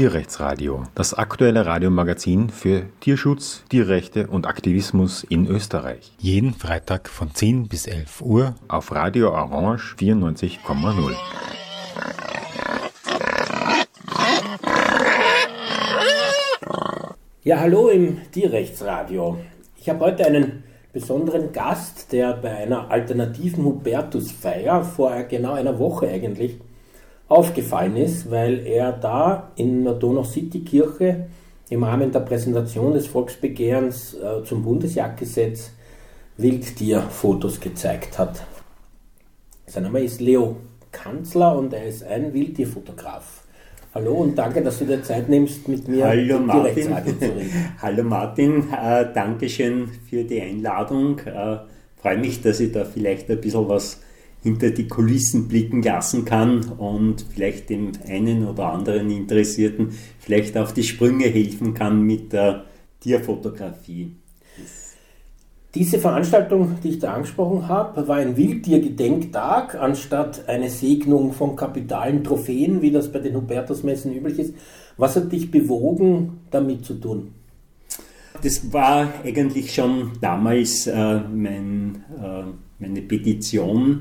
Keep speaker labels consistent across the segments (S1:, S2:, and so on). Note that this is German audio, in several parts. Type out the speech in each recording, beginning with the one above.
S1: Tierrechtsradio, das aktuelle Radiomagazin für Tierschutz, Tierrechte und Aktivismus in Österreich. Jeden Freitag von 10 bis 11 Uhr auf Radio Orange 94,0.
S2: Ja, hallo im Tierrechtsradio. Ich habe heute einen besonderen Gast, der bei einer alternativen Hubertusfeier vor genau einer Woche eigentlich aufgefallen ist, weil er da in der Donau City Kirche im Rahmen der Präsentation des Volksbegehrens äh, zum Bundesjagdgesetz Wildtierfotos gezeigt hat. Sein Name ist Leo Kanzler und er ist ein Wildtierfotograf. Hallo und danke, dass du dir Zeit nimmst, mit mir
S3: Hallo Martin. zu reden. Hallo Martin, äh, Dankeschön für die Einladung. Äh, Freue mich, dass ich da vielleicht ein bisschen was hinter die Kulissen blicken lassen kann und vielleicht dem einen oder anderen Interessierten vielleicht auf die Sprünge helfen kann mit der Tierfotografie.
S2: Diese Veranstaltung, die ich da angesprochen habe, war ein Wildtiergedenktag anstatt eine Segnung von kapitalen Trophäen, wie das bei den Hubertusmessen üblich ist. Was hat dich bewogen, damit zu tun?
S3: Das war eigentlich schon damals äh, mein, äh, meine Petition,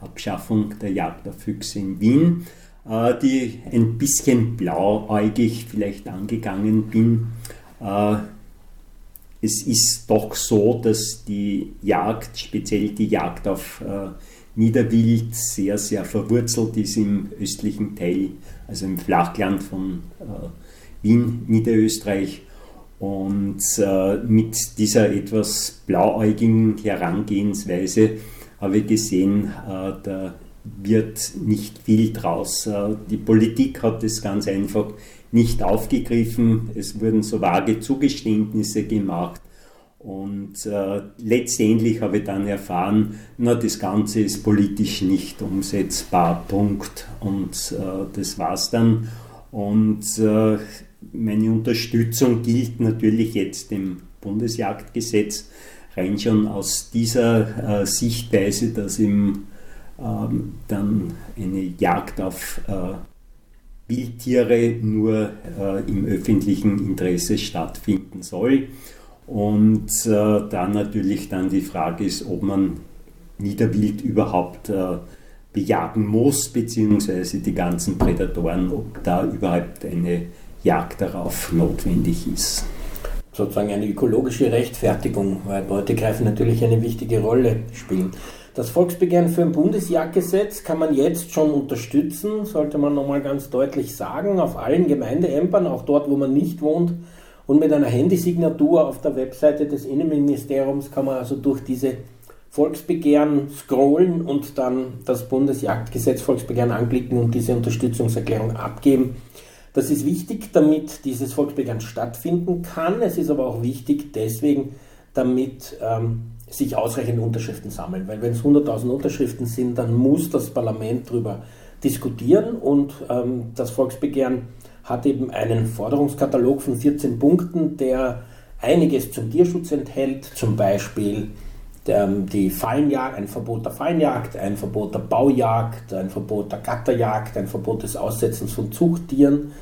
S3: Abschaffung der Jagd auf Füchse in Wien, äh, die ein bisschen blauäugig vielleicht angegangen bin äh, es ist doch so, dass die Jagd, speziell die Jagd auf äh, Niederwild, sehr, sehr verwurzelt ist im östlichen Teil, also im Flachland von äh, Wien, Niederösterreich. Und äh, mit dieser etwas blauäugigen Herangehensweise habe ich gesehen, äh, da wird nicht viel draus. Äh, die Politik hat es ganz einfach nicht aufgegriffen. Es wurden so vage Zugeständnisse gemacht. Und äh, letztendlich habe ich dann erfahren, na, das Ganze ist politisch nicht umsetzbar, Punkt. Und äh, das war's dann. Und äh, meine Unterstützung gilt natürlich jetzt dem Bundesjagdgesetz, rein schon aus dieser äh, Sichtweise, dass ihm ähm, dann eine Jagd auf äh, Wildtiere nur äh, im öffentlichen Interesse stattfinden soll. Und äh, da natürlich dann die Frage ist, ob man Niederwild überhaupt äh, bejagen muss, beziehungsweise die ganzen Prädatoren, ob da überhaupt eine Jagd darauf notwendig ist.
S2: Sozusagen eine ökologische Rechtfertigung, weil Beute greifen natürlich eine wichtige Rolle spielen. Das Volksbegehren für ein Bundesjagdgesetz kann man jetzt schon unterstützen, sollte man nochmal ganz deutlich sagen, auf allen Gemeindeämtern, auch dort, wo man nicht wohnt. Und mit einer Handysignatur auf der Webseite des Innenministeriums kann man also durch diese Volksbegehren scrollen und dann das Bundesjagdgesetz Volksbegehren anklicken und diese Unterstützungserklärung abgeben. Das ist wichtig, damit dieses Volksbegehren stattfinden kann. Es ist aber auch wichtig deswegen, damit ähm, sich ausreichend Unterschriften sammeln. Weil wenn es 100.000 Unterschriften sind, dann muss das Parlament darüber diskutieren und ähm, das Volksbegehren hat eben einen Forderungskatalog von 14 Punkten, der einiges zum Tierschutz enthält, zum Beispiel die Fallenjagd, ein Verbot der Fallenjagd, ein Verbot der Baujagd, ein Verbot der Gatterjagd, ein Verbot des Aussetzens von Zuchttieren,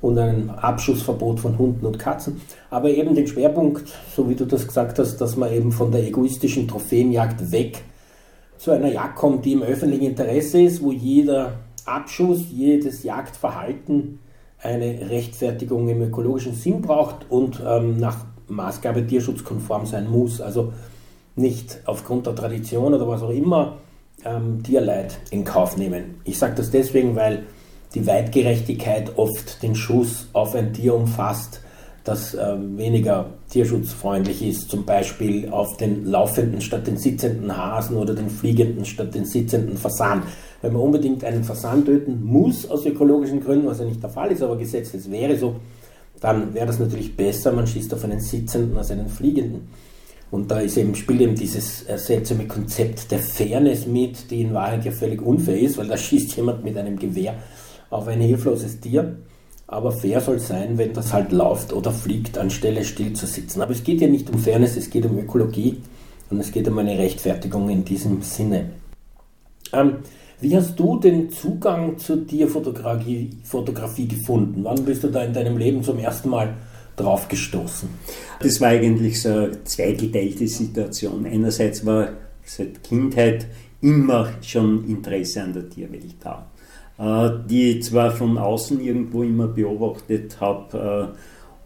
S2: und ein Abschussverbot von Hunden und Katzen. Aber eben den Schwerpunkt, so wie du das gesagt hast, dass man eben von der egoistischen Trophäenjagd weg zu einer Jagd kommt, die im öffentlichen Interesse ist, wo jeder Abschuss, jedes Jagdverhalten eine Rechtfertigung im ökologischen Sinn braucht und ähm, nach Maßgabe tierschutzkonform sein muss. Also nicht aufgrund der Tradition oder was auch immer ähm, Tierleid in Kauf nehmen. Ich sage das deswegen, weil die Weitgerechtigkeit oft den Schuss auf ein Tier umfasst, das äh, weniger tierschutzfreundlich ist, zum Beispiel auf den laufenden statt den sitzenden Hasen oder den fliegenden statt den sitzenden Fasan. Wenn man unbedingt einen Fasan töten muss aus ökologischen Gründen, was ja nicht der Fall ist, aber gesetzlich wäre so, dann wäre das natürlich besser, man schießt auf einen sitzenden als einen fliegenden. Und da ist eben, spielt eben dieses seltsame Konzept der Fairness mit, die in Wahrheit ja völlig unfair ist, weil da schießt jemand mit einem Gewehr auf ein hilfloses Tier. Aber fair soll sein, wenn das halt läuft oder fliegt, anstelle still zu sitzen. Aber es geht ja nicht um Fairness, es geht um Ökologie und es geht um eine Rechtfertigung in diesem Sinne. Ähm, Wie hast du den Zugang zur Tierfotografie Fotografie gefunden? Wann bist du da in deinem Leben zum ersten Mal drauf gestoßen?
S3: Das war eigentlich so eine zweigeteilte Situation. Einerseits war seit Kindheit immer schon Interesse an der Tierwelt da, äh, die ich zwar von außen irgendwo immer beobachtet habe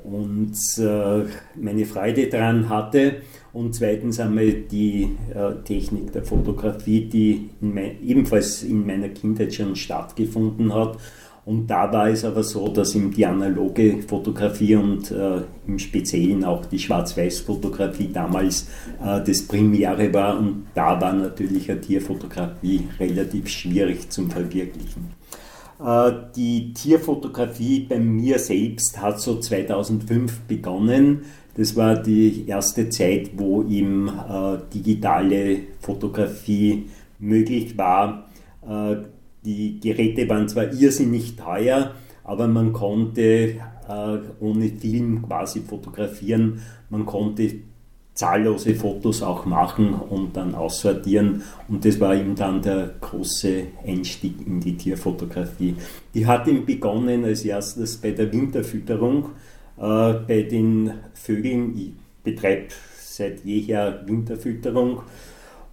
S3: äh, und äh, meine Freude daran hatte und zweitens einmal die Technik der Fotografie, die in ebenfalls in meiner Kindheit schon stattgefunden hat und da war es aber so, dass ihm die analoge Fotografie und äh, im Speziellen auch die Schwarz-Weiß-Fotografie damals äh, das Premiere war und da war natürlich eine Tierfotografie relativ schwierig zum Verwirklichen. Äh, die Tierfotografie bei mir selbst hat so 2005 begonnen. Das war die erste Zeit, wo ihm äh, digitale Fotografie möglich war äh, die Geräte waren zwar irrsinnig teuer, aber man konnte äh, ohne Film quasi fotografieren. Man konnte zahllose Fotos auch machen und dann aussortieren. Und das war eben dann der große Einstieg in die Tierfotografie. Die hat eben begonnen als erstes bei der Winterfütterung. Äh, bei den Vögeln, ich betreibe seit jeher Winterfütterung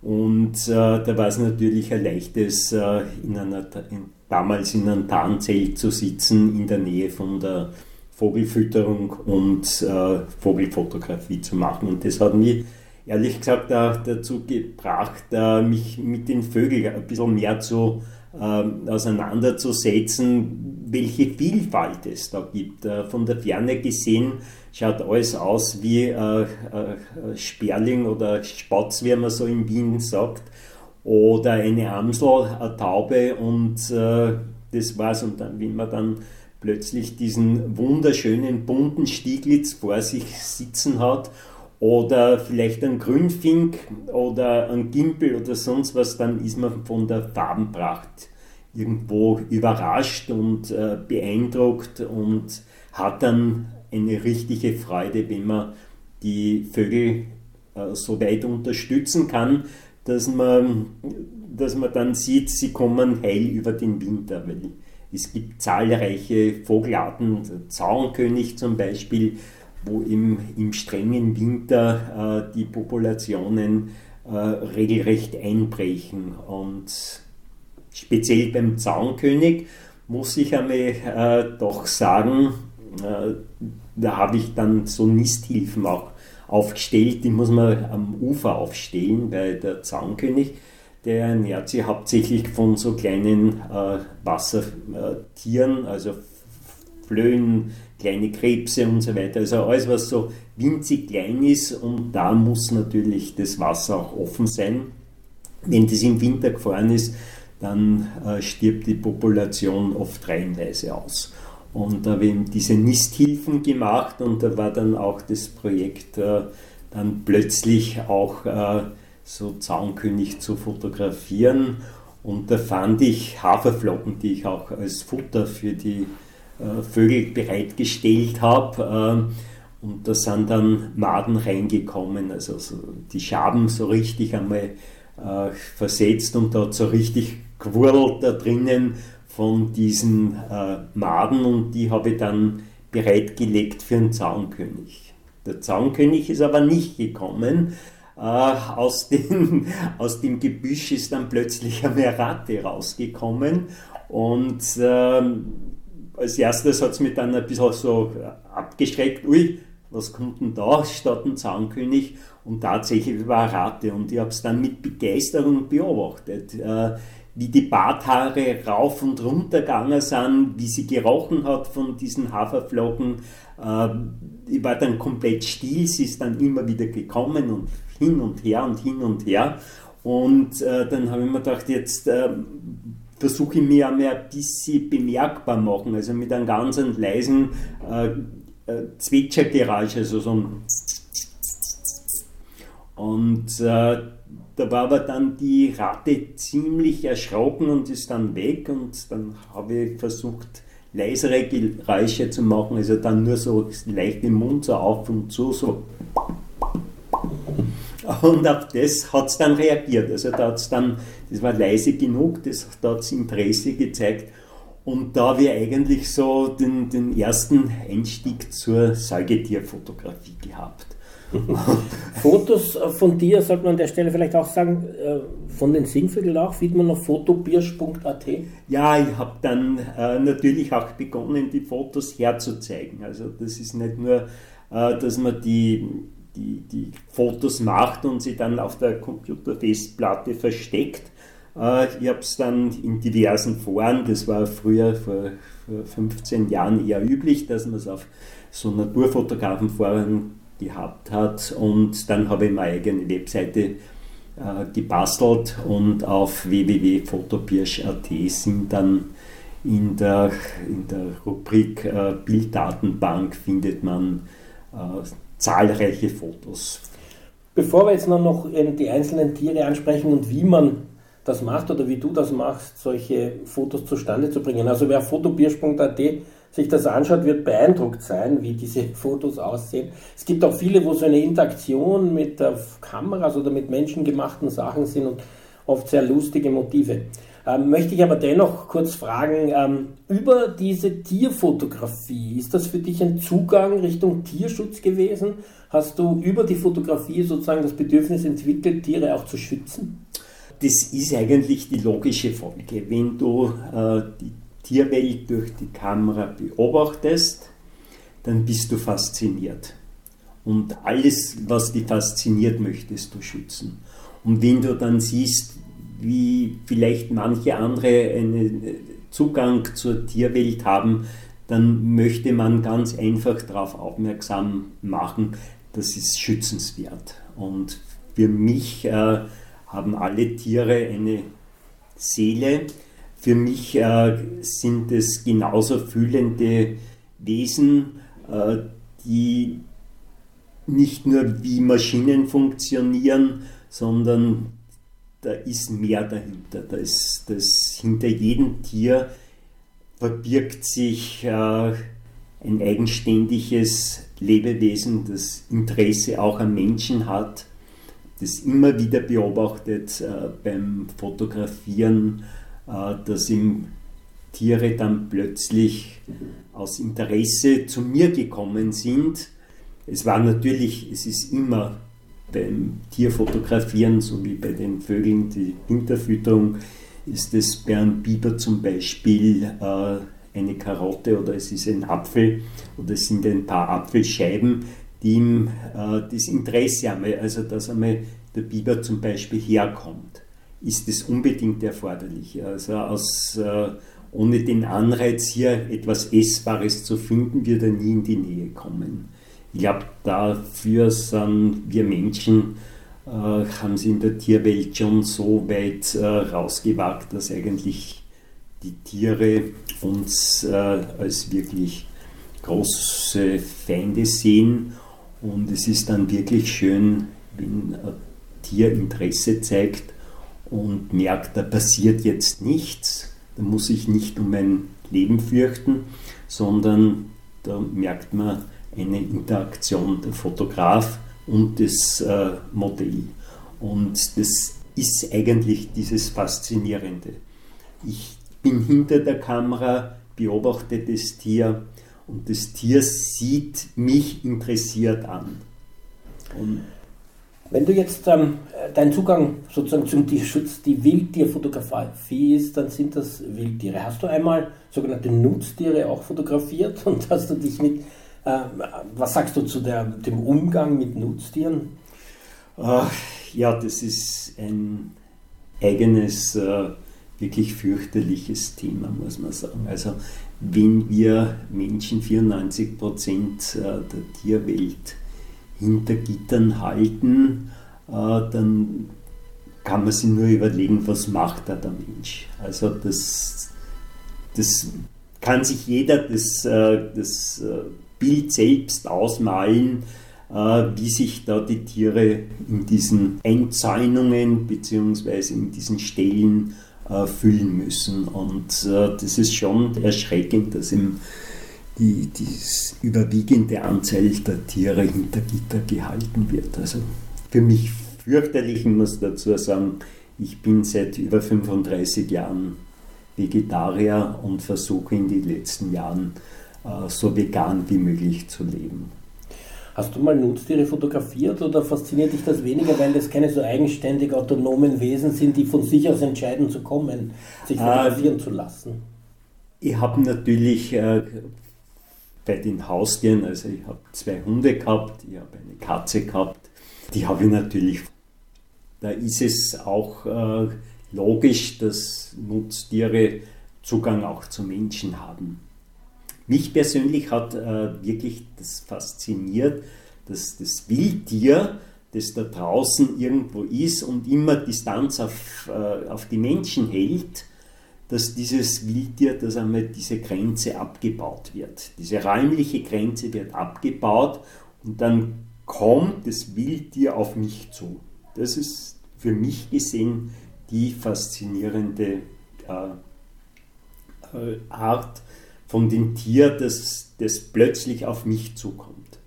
S3: und äh, da war es natürlich ein leichtes, äh, in einer, in, damals in einem Tarnzelt zu sitzen, in der Nähe von der Vogelfütterung und äh, Vogelfotografie zu machen. Und das hat mich ehrlich gesagt auch dazu gebracht, äh, mich mit den Vögeln ein bisschen mehr zu äh, auseinanderzusetzen, welche Vielfalt es da gibt. Äh, von der Ferne gesehen schaut alles aus wie äh, Sperling oder Spatz, wie man so in Wien sagt, oder eine Amsel, eine Taube und das war's. Und dann, wenn man dann plötzlich diesen wunderschönen bunten Stieglitz vor sich sitzen hat oder vielleicht ein Grünfink oder ein Gimpel oder sonst was, dann ist man von der Farbenpracht irgendwo überrascht und äh, beeindruckt und hat dann eine richtige Freude, wenn man die Vögel äh, so weit unterstützen kann, dass man, dass man dann sieht, sie kommen heil über den Winter. Weil es gibt zahlreiche Vogelarten, Zaunkönig zum Beispiel, wo im, im strengen Winter äh, die Populationen äh, regelrecht einbrechen. Und speziell beim Zaunkönig muss ich einmal äh, doch sagen, äh, da habe ich dann so Nisthilfen auch aufgestellt, die muss man am Ufer aufstellen, weil der Zaunkönig, der ernährt sich hauptsächlich von so kleinen äh, Wassertieren, also Flöhen, kleine Krebse und so weiter. Also alles, was so winzig klein ist und da muss natürlich das Wasser auch offen sein. Wenn das im Winter gefahren ist, dann äh, stirbt die Population oft reihenweise aus. Und da habe ich diese Nisthilfen gemacht und da war dann auch das Projekt äh, dann plötzlich auch äh, so Zaunkönig zu fotografieren. Und da fand ich Haferflocken, die ich auch als Futter für die Vögel bereitgestellt habe. Äh, und da sind dann Maden reingekommen, also so die Schaben so richtig einmal äh, versetzt und da hat so richtig gewurlt da drinnen von diesen äh, Maden und die habe ich dann bereitgelegt für einen Zaunkönig. Der Zaunkönig ist aber nicht gekommen. Äh, aus, den, aus dem Gebüsch ist dann plötzlich eine Ratte rausgekommen und äh, als erstes hat es mich dann ein bisschen so abgeschreckt, ui, was kommt denn da statt ein Zaunkönig? Und tatsächlich war Ratte und ich habe es dann mit Begeisterung beobachtet. Äh, wie die Barthaare rauf und runter gegangen sind, wie sie gerochen hat von diesen Haferflocken. Äh, ich war dann komplett still, sie ist dann immer wieder gekommen und hin und her und hin und her. Und äh, dann habe ich mir gedacht, jetzt äh, versuche ich mir einmal ein bisschen bemerkbar machen, also mit einem ganz leisen äh, äh, Zwitschergeräusch, also so ein und äh, da war aber dann die Ratte ziemlich erschrocken und ist dann weg und dann habe ich versucht, leisere Geräusche zu machen, also dann nur so leicht den Mund so auf und zu, so. Und auf das hat es dann reagiert. Also da hat es dann, das war leise genug, das, da hat es Interesse gezeigt. Und da wir eigentlich so den, den ersten Einstieg zur Säugetierfotografie gehabt.
S2: Fotos von dir, sollte man an der Stelle vielleicht auch sagen, äh, von den Singvögeln auch, findet man auf fotobirsch.at?
S3: Ja, ich habe dann äh, natürlich auch begonnen, die Fotos herzuzeigen. Also das ist nicht nur, äh, dass man die, die, die Fotos macht und sie dann auf der Computerfestplatte versteckt, äh, ich habe es dann in diversen Foren, das war früher vor, vor 15 Jahren eher üblich, dass man es auf so Naturfotografenforen gehabt hat. Und dann habe ich meine eigene Webseite äh, gebastelt und auf www.fotopirsch.at sind dann in der, in der Rubrik äh, Bilddatenbank findet man äh, zahlreiche Fotos.
S2: Bevor wir jetzt noch die einzelnen Tiere ansprechen und wie man das macht oder wie du das machst, solche Fotos zustande zu bringen. Also wer fotobirsch.at sich das anschaut, wird beeindruckt sein, wie diese Fotos aussehen. Es gibt auch viele, wo so eine Interaktion mit Kameras oder mit menschengemachten Sachen sind und oft sehr lustige Motive. Ähm, möchte ich aber dennoch kurz fragen, ähm, über diese Tierfotografie, ist das für dich ein Zugang Richtung Tierschutz gewesen? Hast du über die Fotografie sozusagen das Bedürfnis entwickelt, Tiere auch zu schützen?
S3: das ist eigentlich die logische Folge. Wenn du äh, die Tierwelt durch die Kamera beobachtest, dann bist du fasziniert. Und alles, was dich fasziniert, möchtest du schützen. Und wenn du dann siehst, wie vielleicht manche andere einen Zugang zur Tierwelt haben, dann möchte man ganz einfach darauf aufmerksam machen, das ist schützenswert. Und für mich äh, haben alle Tiere eine Seele. Für mich äh, sind es genauso fühlende Wesen, äh, die nicht nur wie Maschinen funktionieren, sondern da ist mehr dahinter. Da ist, das, hinter jedem Tier verbirgt sich äh, ein eigenständiges Lebewesen, das Interesse auch am Menschen hat das immer wieder beobachtet äh, beim Fotografieren, äh, dass ihm Tiere dann plötzlich aus Interesse zu mir gekommen sind. Es war natürlich, es ist immer beim Tierfotografieren, so wie bei den Vögeln, die Winterfütterung, ist es bei einem Biber zum Beispiel äh, eine Karotte oder es ist ein Apfel oder es sind ein paar Apfelscheiben, die ihm äh, das Interesse haben, also dass einmal der Biber zum Beispiel herkommt, ist es unbedingt erforderlich. Also aus, äh, ohne den Anreiz hier etwas Essbares zu finden, wird er nie in die Nähe kommen. Ich glaube, dafür sind wir Menschen, äh, haben sie in der Tierwelt schon so weit äh, rausgewagt, dass eigentlich die Tiere uns äh, als wirklich große Feinde sehen. Und es ist dann wirklich schön, wenn ein Tier Interesse zeigt und merkt, da passiert jetzt nichts, da muss ich nicht um mein Leben fürchten, sondern da merkt man eine Interaktion der Fotograf und das äh, Modell. Und das ist eigentlich dieses Faszinierende. Ich bin hinter der Kamera, beobachte das Tier und das Tier sieht mich interessiert an.
S2: Und wenn du jetzt ähm, dein Zugang sozusagen zum Tierschutz die Wildtierfotografie ist, dann sind das Wildtiere. Hast du einmal sogenannte Nutztiere auch fotografiert und hast du dich mit, was sagst du zu der, dem Umgang mit Nutztieren?
S3: Ja, das ist ein eigenes, äh, wirklich fürchterliches Thema, muss man sagen. Also wenn wir Menschen 94 Prozent äh, der Tierwelt hinter Gittern halten, äh, dann kann man sich nur überlegen, was macht da der Mensch. Also das, das kann sich jeder das, das Bild selbst ausmalen, wie sich da die Tiere in diesen Einzäunungen bzw. in diesen Stellen äh, füllen müssen. Und äh, das ist schon erschreckend, dass im die, die überwiegende Anzahl der Tiere hinter Gitter gehalten wird. Also für mich fürchterlich. Ich muss dazu sagen, ich bin seit über 35 Jahren Vegetarier und versuche in den letzten Jahren äh, so vegan wie möglich zu leben.
S2: Hast du mal Nutztiere fotografiert oder fasziniert dich das weniger, weil das keine so eigenständig autonomen Wesen sind, die von sich aus entscheiden zu kommen, sich fotografieren äh, zu lassen?
S3: Ich habe natürlich äh, bei den Haustieren, also ich habe zwei Hunde gehabt, ich habe eine Katze gehabt, die habe ich natürlich. Da ist es auch äh, logisch, dass Nutztiere Zugang auch zu Menschen haben. Mich persönlich hat äh, wirklich das fasziniert, dass das Wildtier, das da draußen irgendwo ist und immer Distanz auf, äh, auf die Menschen hält, dass dieses Wildtier, dass einmal diese Grenze abgebaut wird. Diese räumliche Grenze wird abgebaut und dann kommt das Wildtier auf mich zu. Das ist für mich gesehen die faszinierende äh, äh Art von dem Tier, das, das plötzlich auf mich zukommt.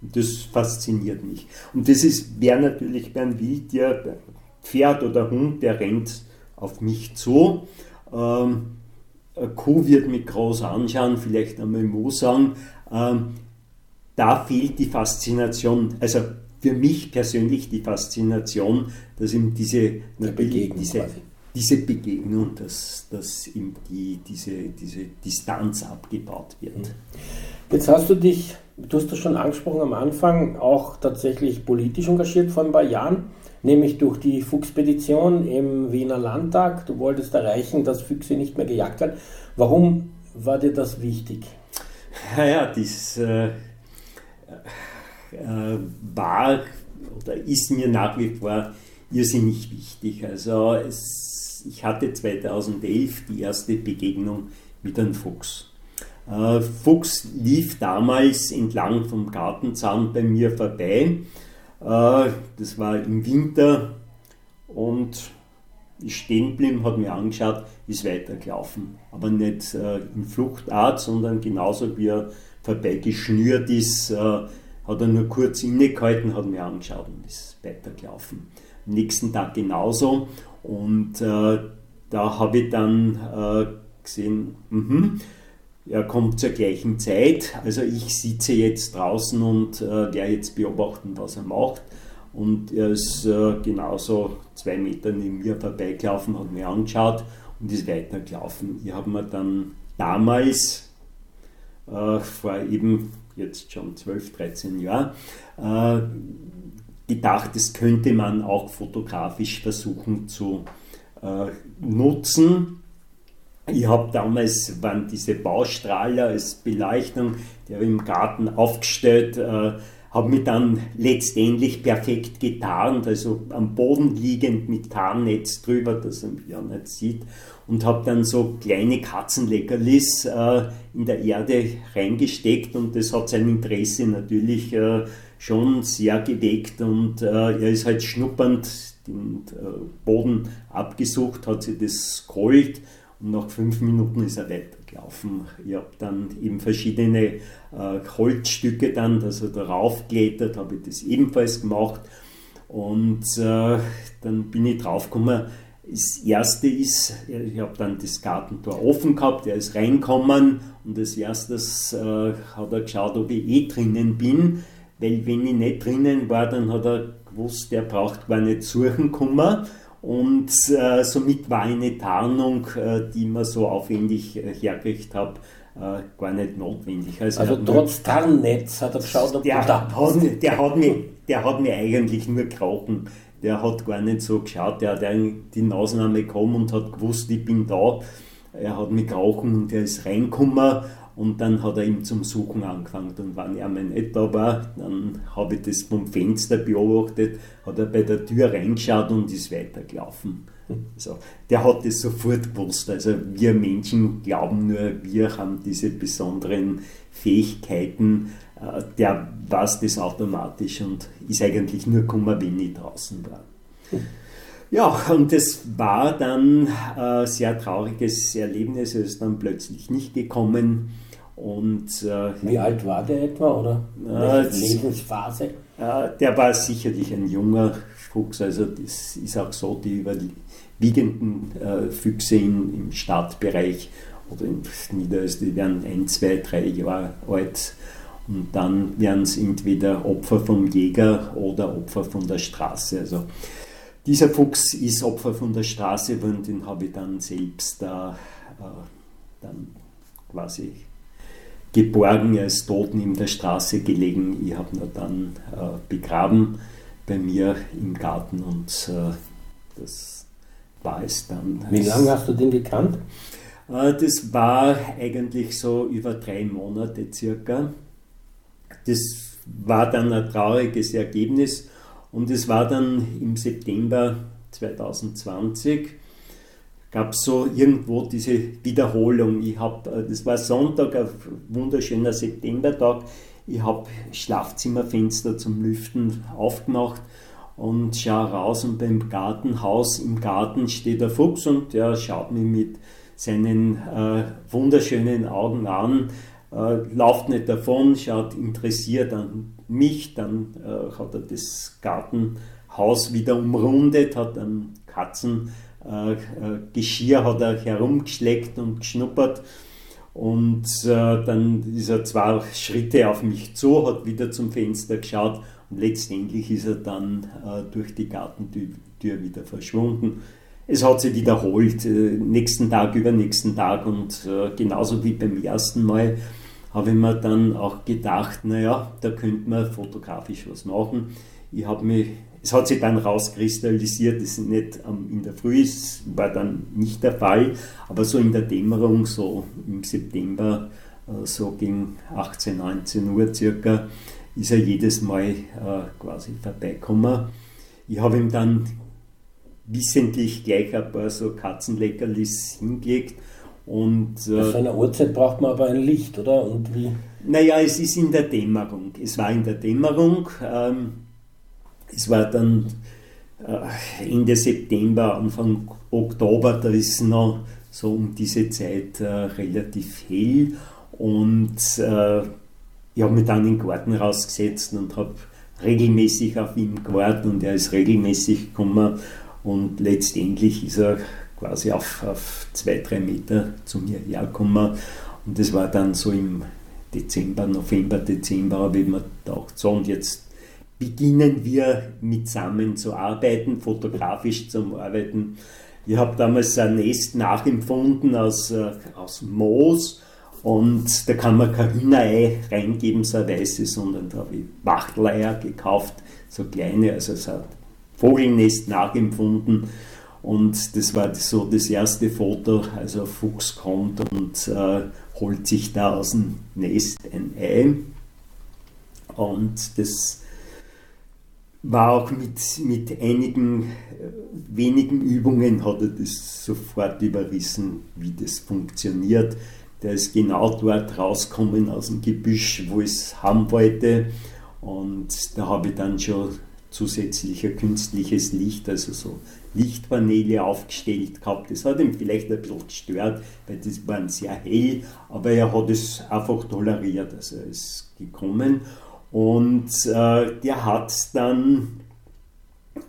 S3: Und das fasziniert mich. Und das wäre natürlich bei einem Wildtier, Pferd oder Hund, der rennt auf mich zu. Ähm, eine Kuh wird mich groß anschauen, vielleicht einmal Mo sagen. Ähm, da fehlt die Faszination, also für mich persönlich die Faszination, dass ihm diese, diese, diese Begegnung, dass, dass ihm die, diese, diese Distanz abgebaut wird. Mhm.
S2: Jetzt hast du dich, du hast das schon angesprochen am Anfang, auch tatsächlich politisch engagiert vor ein paar Jahren nämlich durch die Fuchspedition im Wiener Landtag. Du wolltest erreichen, dass Füchse nicht mehr gejagt werden. Warum war dir das wichtig?
S3: Ja, ja das äh, äh, war oder ist mir nach wie vor irrsinnig wichtig. Also es, ich hatte 2011 die erste Begegnung mit einem Fuchs. Äh, Fuchs lief damals entlang vom Gartenzaun bei mir vorbei äh, das war im Winter und ist stehen geblieben, hat mir angeschaut, ist weitergelaufen. Aber nicht äh, in Fluchtart, sondern genauso wie er vorbeigeschnürt ist, hat er nur kurz innegehalten, hat mir angeschaut und ist weitergelaufen. Am nächsten Tag genauso und äh, da habe ich dann äh, gesehen, mh, er kommt zur gleichen Zeit. Also ich sitze jetzt draußen und äh, werde jetzt beobachten, was er macht. Und er ist äh, genauso zwei Meter neben mir vorbeigelaufen, hat mir angeschaut und ist weitergelaufen. Ich habe mir dann damals, äh, vor eben jetzt schon 12, 13 Jahren, äh, gedacht, das könnte man auch fotografisch versuchen zu äh, nutzen. Ich habe damals, waren diese Baustrahler als Beleuchtung, die habe ich im Garten aufgestellt, äh, habe mich dann letztendlich perfekt getarnt, also am Boden liegend mit Tarnnetz drüber, dass er mich ja nicht sieht, und habe dann so kleine Katzenleckerlis äh, in der Erde reingesteckt und das hat sein Interesse natürlich äh, schon sehr geweckt und äh, er ist halt schnuppernd den äh, Boden abgesucht, hat sich das geholt und nach fünf Minuten ist er weitergelaufen. Ich habe dann eben verschiedene äh, Holzstücke dann, er darauf klettert, habe ich das ebenfalls gemacht. Und äh, dann bin ich draufgekommen, das erste ist, ich habe dann das Gartentor offen gehabt, er ist reinkommen und als erstes äh, hat er geschaut, ob ich eh drinnen bin, weil wenn ich nicht drinnen war, dann hat er gewusst, der braucht gar nicht suchen kommen und äh, somit war eine Tarnung, äh, die man so aufwendig äh, hergekriegt habe, äh, gar nicht notwendig.
S2: Also, also trotz Tarnnetz hat er geschaut, ob
S3: der, da hat, der, hat mir, der hat mir eigentlich nur gekrochen. Der hat gar nicht so geschaut, der hat die Nasenarme gekommen und hat gewusst, ich bin da. Er hat mich gekrochen und er ist reingekommen und dann hat er ihm zum Suchen angefangen. Und wenn er mal nicht da war, dann habe ich das vom Fenster beobachtet, hat er bei der Tür reingeschaut und ist weitergelaufen. Also, der hat das sofort gewusst. Also wir Menschen glauben nur, wir haben diese besonderen Fähigkeiten. Äh, der weiß das automatisch und ist eigentlich nur gekommen, wenn ich draußen war. Ja, und das war dann ein sehr trauriges Erlebnis. Es ist dann plötzlich nicht gekommen. Und,
S2: äh, Wie alt war der etwa oder
S3: äh, Lebensphase? Äh, der war sicherlich ein junger, Fuchs. Also das ist auch so, die überwiegenden äh, Füchse in, im Stadtbereich oder in Niederösterreich, die werden ein, zwei, drei Jahre alt und dann werden es entweder Opfer vom Jäger oder Opfer von der Straße. Also dieser Fuchs ist Opfer von der Straße und den habe ich dann selbst da äh, dann quasi geborgen. Er ist tot neben der Straße gelegen. Ich habe ihn dann äh, begraben bei mir im Garten und äh, das war es dann.
S2: Wie lange hast du den gekannt?
S3: Äh, das war eigentlich so über drei Monate circa. Das war dann ein trauriges Ergebnis und es war dann im September 2020 gab es so irgendwo diese Wiederholung. Ich habe, äh, das war Sonntag, ein wunderschöner Septembertag. Ich habe Schlafzimmerfenster zum Lüften aufgemacht und schaue raus und beim Gartenhaus im Garten steht der Fuchs und der schaut mich mit seinen äh, wunderschönen Augen an, äh, läuft nicht davon, schaut interessiert an mich, dann äh, hat er das Gartenhaus wieder umrundet, hat einen Katzen äh, Geschirr hat er herumgeschleckt und geschnuppert. Und äh, dann ist er zwei Schritte auf mich zu, hat wieder zum Fenster geschaut und letztendlich ist er dann äh, durch die Gartentür wieder verschwunden. Es hat sich wiederholt, äh, nächsten Tag, übernächsten Tag und äh, genauso wie beim ersten Mal habe ich mir dann auch gedacht, naja, da könnte man fotografisch was machen. Ich habe mich es hat sich dann rauskristallisiert, das ist nicht in der Früh, das war dann nicht der Fall, aber so in der Dämmerung, so im September, äh, so gegen 18, 19 Uhr circa, ist er jedes Mal äh, quasi vorbeigekommen. Ich habe ihm dann wissentlich gleich ein paar so Katzenleckerlis hingelegt. Und,
S2: äh, Zu einer Uhrzeit braucht man aber ein Licht, oder? Und wie?
S3: Naja, es ist in der Dämmerung. Es war in der Dämmerung. Ähm, es war dann äh, Ende September, Anfang Oktober, da ist noch so um diese Zeit äh, relativ hell und äh, ich habe mich dann in den Garten rausgesetzt und habe regelmäßig auf ihn gewartet und er ist regelmäßig gekommen und letztendlich ist er quasi auf, auf zwei, drei Meter zu mir hergekommen und das war dann so im Dezember, November, Dezember habe ich mir gedacht, so und jetzt beginnen wir mitsammen zu arbeiten, fotografisch zu arbeiten. Ich habe damals ein Nest nachempfunden aus, äh, aus Moos und da kann man kein Hühnerei reingeben, so ein weißes, sondern da habe ich Wachteleier gekauft, so kleine, also so ein Vogelnest nachempfunden. Und das war so das erste Foto, also Fuchs kommt und äh, holt sich da aus dem Nest ein Ei. Und das war auch mit, mit einigen äh, wenigen Übungen hat er das sofort überrissen, wie das funktioniert. Der ist genau dort rausgekommen aus dem Gebüsch, wo ich es haben wollte. Und da habe ich dann schon zusätzlicher künstliches Licht, also so Lichtpaneele aufgestellt gehabt. Das hat ihn vielleicht ein bisschen gestört, weil das waren sehr hell, aber er hat es einfach toleriert. Also er ist gekommen und äh, der hat dann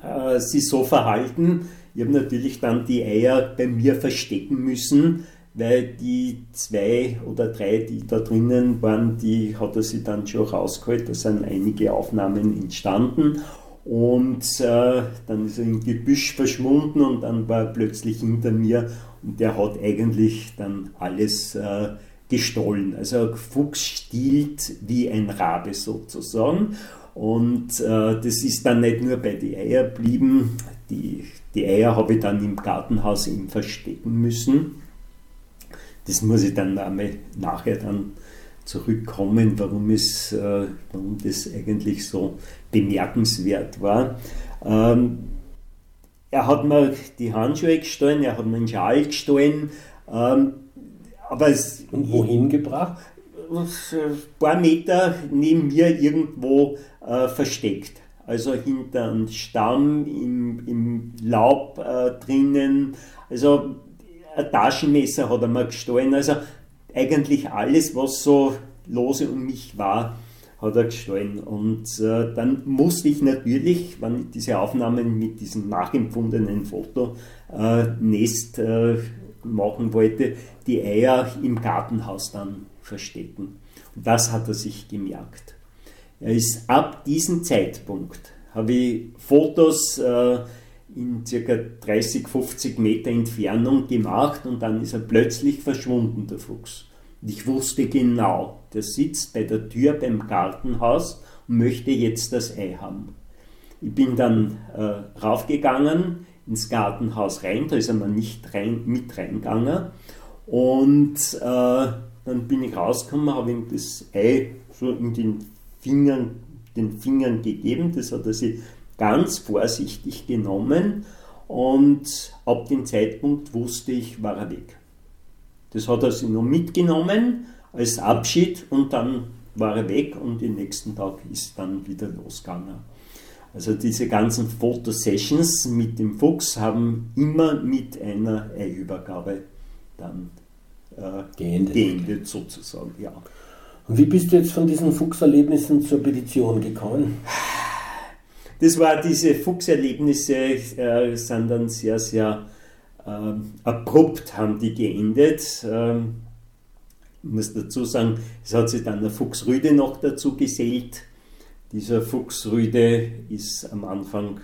S3: äh, sich so verhalten. Ich habe natürlich dann die Eier bei mir verstecken müssen, weil die zwei oder drei, die da drinnen waren, die hat er sich dann schon rausgeholt. Da sind einige Aufnahmen entstanden. Und äh, dann ist er im Gebüsch verschwunden und dann war er plötzlich hinter mir und der hat eigentlich dann alles äh, gestohlen. Also Fuchs stiehlt wie ein Rabe sozusagen. Und äh, das ist dann nicht nur bei den Eier geblieben. Die, die Eier habe ich dann im Gartenhaus ihm verstecken müssen. Das muss ich dann einmal nachher dann zurückkommen, warum, es, äh, warum das eigentlich so bemerkenswert war. Ähm, er hat mir die Handschuhe gestohlen, er hat mir einen Schal gestohlen. Ähm, aber es,
S2: Und wohin gebracht?
S3: Ein paar Meter neben mir irgendwo äh, versteckt. Also hinter einem Stamm, im, im Laub äh, drinnen. Also ein Taschenmesser hat er mir gestohlen. Also eigentlich alles, was so lose um mich war, hat er gestohlen. Und äh, dann musste ich natürlich, wenn ich diese Aufnahmen mit diesem nachempfundenen Fotonest äh, machen wollte, die Eier im Gartenhaus dann verstecken. Und das hat er sich gemerkt. Er ist ab diesem Zeitpunkt, habe ich Fotos äh, in circa 30, 50 Meter Entfernung gemacht und dann ist er plötzlich verschwunden, der Fuchs. Und ich wusste genau, der sitzt bei der Tür beim Gartenhaus und möchte jetzt das Ei haben. Ich bin dann äh, raufgegangen ins Gartenhaus rein, da ist er mal nicht rein, mit reingegangen. Und äh, dann bin ich rausgekommen, habe ihm das Ei so in den Fingern, den Fingern gegeben. Das hat er sich ganz vorsichtig genommen und ab dem Zeitpunkt wusste ich, war er weg. Das hat er sich noch mitgenommen als Abschied und dann war er weg und den nächsten Tag ist dann wieder losgegangen. Also diese ganzen Fotosessions mit dem Fuchs haben immer mit einer Eiübergabe dann äh, geendet. geendet sozusagen. Ja.
S2: Und wie bist du jetzt von diesen Fuchserlebnissen zur Petition gekommen?
S3: Das war diese Fuchserlebnisse äh, sind dann sehr, sehr äh, abrupt haben die geendet. Ähm, ich muss dazu sagen, es hat sich dann der Fuchsrüde noch dazu gesellt. Dieser Fuchsrüde ist am Anfang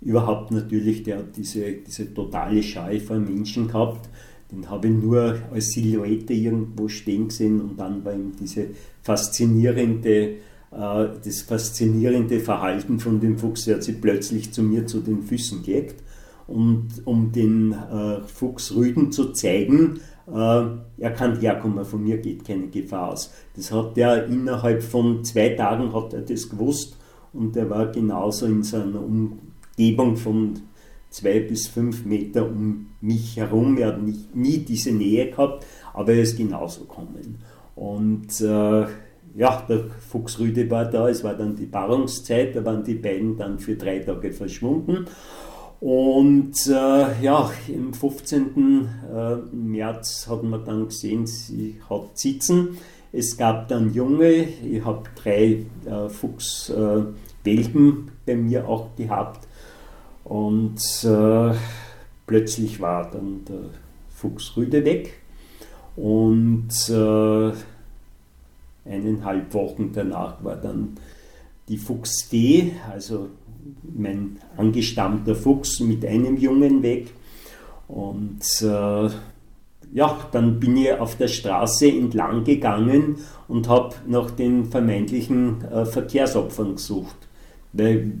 S3: überhaupt natürlich, der hat diese, diese totale Scheu vor Menschen gehabt. Den habe ich nur als Silhouette irgendwo stehen gesehen und dann war ihm diese faszinierende, äh, das faszinierende Verhalten von dem Fuchs, der hat sich plötzlich zu mir zu den Füßen gelegt und um den äh, Fuchs Rüden zu zeigen, äh, er kann herkommen, von mir geht keine Gefahr aus. Das hat er innerhalb von zwei Tagen hat er das gewusst und er war genauso in seiner Umgebung von zwei bis fünf Meter um mich herum. Er hat nicht, nie diese Nähe gehabt, aber er ist genauso gekommen. Und äh, ja, der Fuchsrüde war da, es war dann die Paarungszeit, da waren die beiden dann für drei Tage verschwunden. Und äh, ja, im 15. Äh, März hat man dann gesehen, sie hat Zitzen. Es gab dann Junge, ich habe drei äh, Fuchswelpen äh, bei mir auch gehabt. Und äh, plötzlich war dann der Fuchsrüde weg. Und äh, eineinhalb Wochen danach war dann die Fuchsfee, also mein angestammter Fuchs mit einem Jungen weg. Und äh, ja, dann bin ich auf der Straße entlang gegangen und habe nach den vermeintlichen äh, Verkehrsopfern gesucht. Weil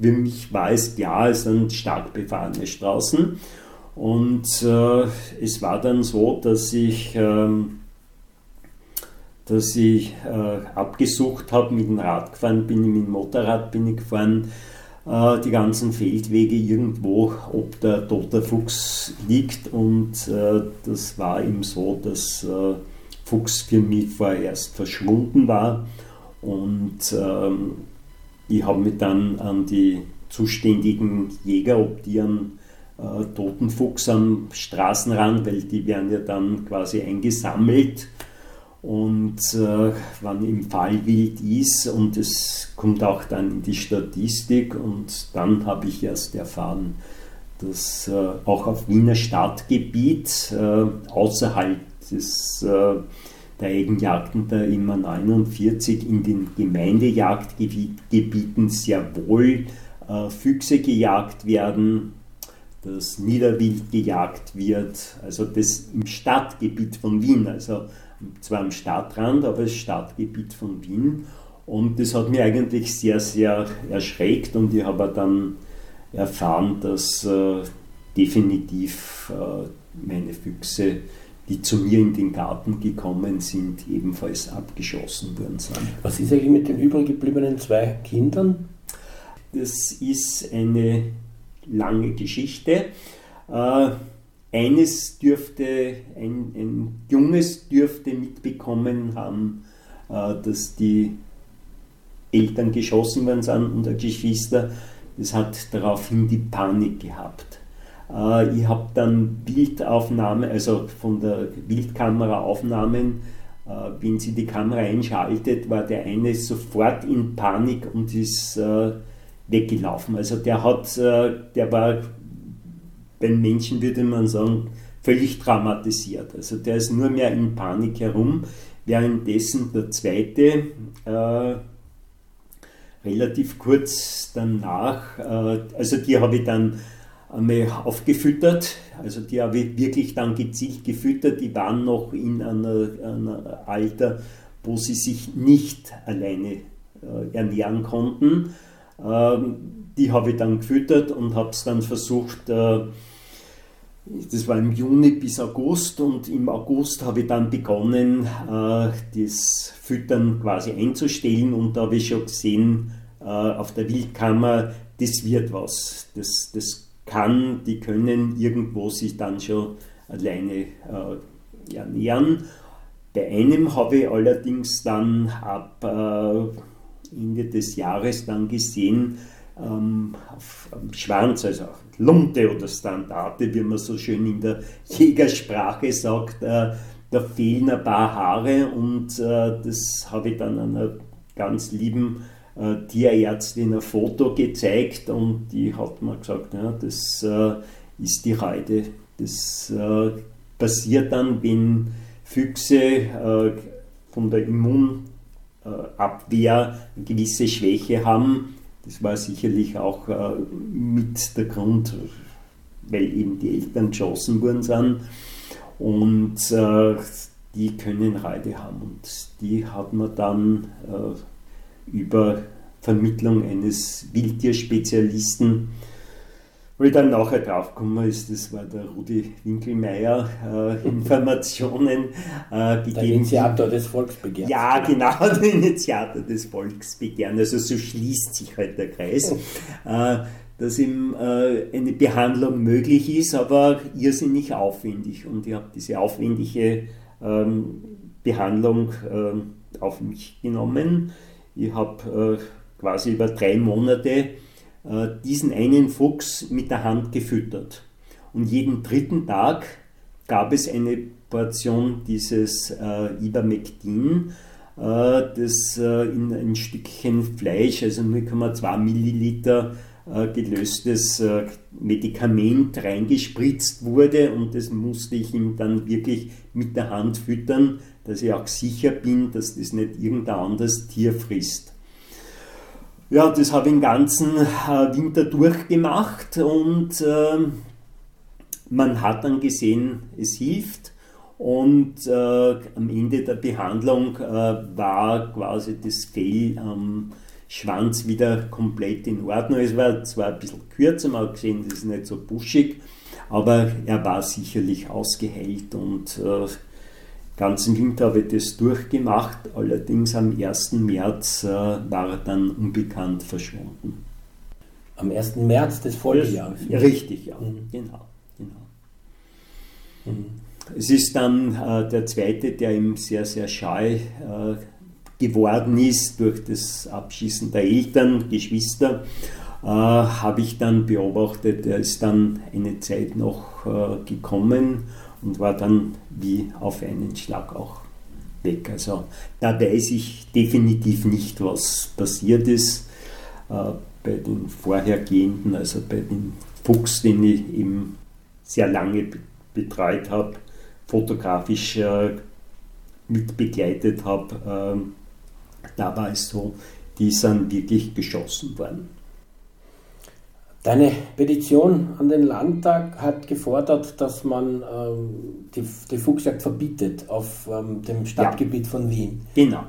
S3: für mich war es klar, es sind stark befahrene Straßen. Und äh, es war dann so, dass ich ähm, dass ich äh, abgesucht habe, mit dem Rad gefahren bin, mit dem Motorrad bin ich gefahren, äh, die ganzen Feldwege irgendwo, ob der tote Fuchs liegt und äh, das war eben so, dass äh, Fuchs für mich vorerst verschwunden war und ähm, ich habe mich dann an die zuständigen Jäger, ob die einen äh, toten Fuchs am Straßenrand, weil die werden ja dann quasi eingesammelt und äh, wann im Fall wild ist und es kommt auch dann in die Statistik und dann habe ich erst erfahren, dass äh, auch auf Wiener Stadtgebiet äh, außerhalb des, äh, der Eigenjagden der immer 49 in den Gemeindejagdgebieten sehr wohl äh, Füchse gejagt werden, dass Niederwild gejagt wird, also das im Stadtgebiet von Wien, also zwar am Stadtrand, aber das Stadtgebiet von Wien. Und das hat mich eigentlich sehr, sehr erschreckt und ich habe dann erfahren, dass äh, definitiv äh, meine Füchse, die zu mir in den Garten gekommen sind, ebenfalls abgeschossen worden sind.
S2: Was ist eigentlich mit den übrig gebliebenen zwei Kindern?
S3: Das ist eine lange Geschichte. Äh, eines dürfte, ein, ein Junges dürfte mitbekommen haben, äh, dass die Eltern geschossen worden sind und der Geschwister. Das hat daraufhin die Panik gehabt. Äh, ich habe dann Bildaufnahmen, also von der Bildkamera Aufnahmen Äh, wenn sie die Kamera einschaltet, war der eine sofort in Panik und ist weggelaufen. Also der hat, der war beim Menschen, würde man sagen, völlig traumatisiert. Also der ist nur mehr in Panik herum, währenddessen der zweite äh, relativ kurz danach, äh, also die habe ich dann einmal aufgefüttert, also die habe ich wirklich dann gezielt gefüttert, die waren noch in einem Alter, wo sie sich nicht alleine äh, ernähren konnten. Ähm, die habe ich dann gefüttert und habe es dann versucht, äh, das war im Juni bis August und im August habe ich dann begonnen, äh, das Füttern quasi einzustellen und da habe ich schon gesehen, auf der Wildkammer, das wird was. Das, das kann, die können irgendwo sich dann schon alleine äh, ernähren. Bei einem habe ich allerdings dann ab äh, Ende des Jahres dann gesehen, ähm, auf, am Schwanz, also Lunte oder Standarte, wie man so schön in der Jägersprache sagt, äh, da fehlen ein paar Haare und äh, das habe ich dann einer ganz lieben äh, Tierärztin ein Foto gezeigt und die hat mir gesagt, ja, das äh, ist die Heide. Das äh, passiert dann, wenn Füchse von der Immunabwehr eine gewisse Schwäche haben. Das war sicherlich auch mit der Grund, weil eben die Eltern geschossen worden sind. Und die können Reide haben. Und die hat man dann über Vermittlung eines Wildtierspezialisten, wo ich dann nachher draufgekommen ist, das war der Rudi Winkelmeier, äh, Informationen
S2: äh, gegeben. Der Initiator des Volksbegehrens.
S3: Ja, genau, der Initiator des Volksbegehrens. Also so schließt sich halt der Kreis. äh, dass ihm äh, eine Behandlung möglich ist, aber irrsinnig aufwendig. Und ich habe diese aufwendige ähm, Behandlung äh, auf mich genommen ich habe äh, quasi über drei Monate diesen einen Fuchs mit der Hand gefüttert. Und jeden dritten Tag gab es eine Portion dieses äh, Ivermectin, äh, das äh, in ein Stückchen Fleisch, also 0,2 Milliliter äh, gelöstes äh, Medikament reingespritzt wurde und das musste ich ihm dann wirklich mit der Hand füttern, dass ich auch sicher bin, dass das nicht irgendein anderes Tier frisst. Ja, das habe ich den ganzen äh, Winter durchgemacht und äh, man hat dann gesehen, es hilft. Und äh, am Ende der Behandlung äh, war quasi das Fell am Schwanz wieder komplett in Ordnung. Es war zwar ein bisschen kürzer, man hat gesehen, das ist nicht so buschig, aber er war sicherlich ausgeheilt und äh, ganzen Winter habe ich das durchgemacht, allerdings am 1. März äh, war er dann unbekannt verschwunden.
S2: Am 1. März des Folgejahres?
S3: Ja, richtig, ja, mhm. genau. genau. Mhm. Es ist dann äh, der zweite, der ihm sehr, sehr scheu äh, geworden ist durch das Abschießen der Eltern, Geschwister, äh, habe ich dann beobachtet, er ist dann eine Zeit noch äh, gekommen und war dann wie auf einen Schlag auch weg. Also da weiß ich definitiv nicht, was passiert ist. Äh, bei den vorhergehenden, also bei dem Fuchs, den ich eben sehr lange betreut habe, fotografisch äh, mit begleitet habe, äh, da war es so, die sind wirklich geschossen worden.
S2: Deine Petition an den Landtag hat gefordert, dass man ähm, die, die, Fuchsjagd verbietet auf ähm, dem Stadtgebiet ja. von Wien.
S3: Genau.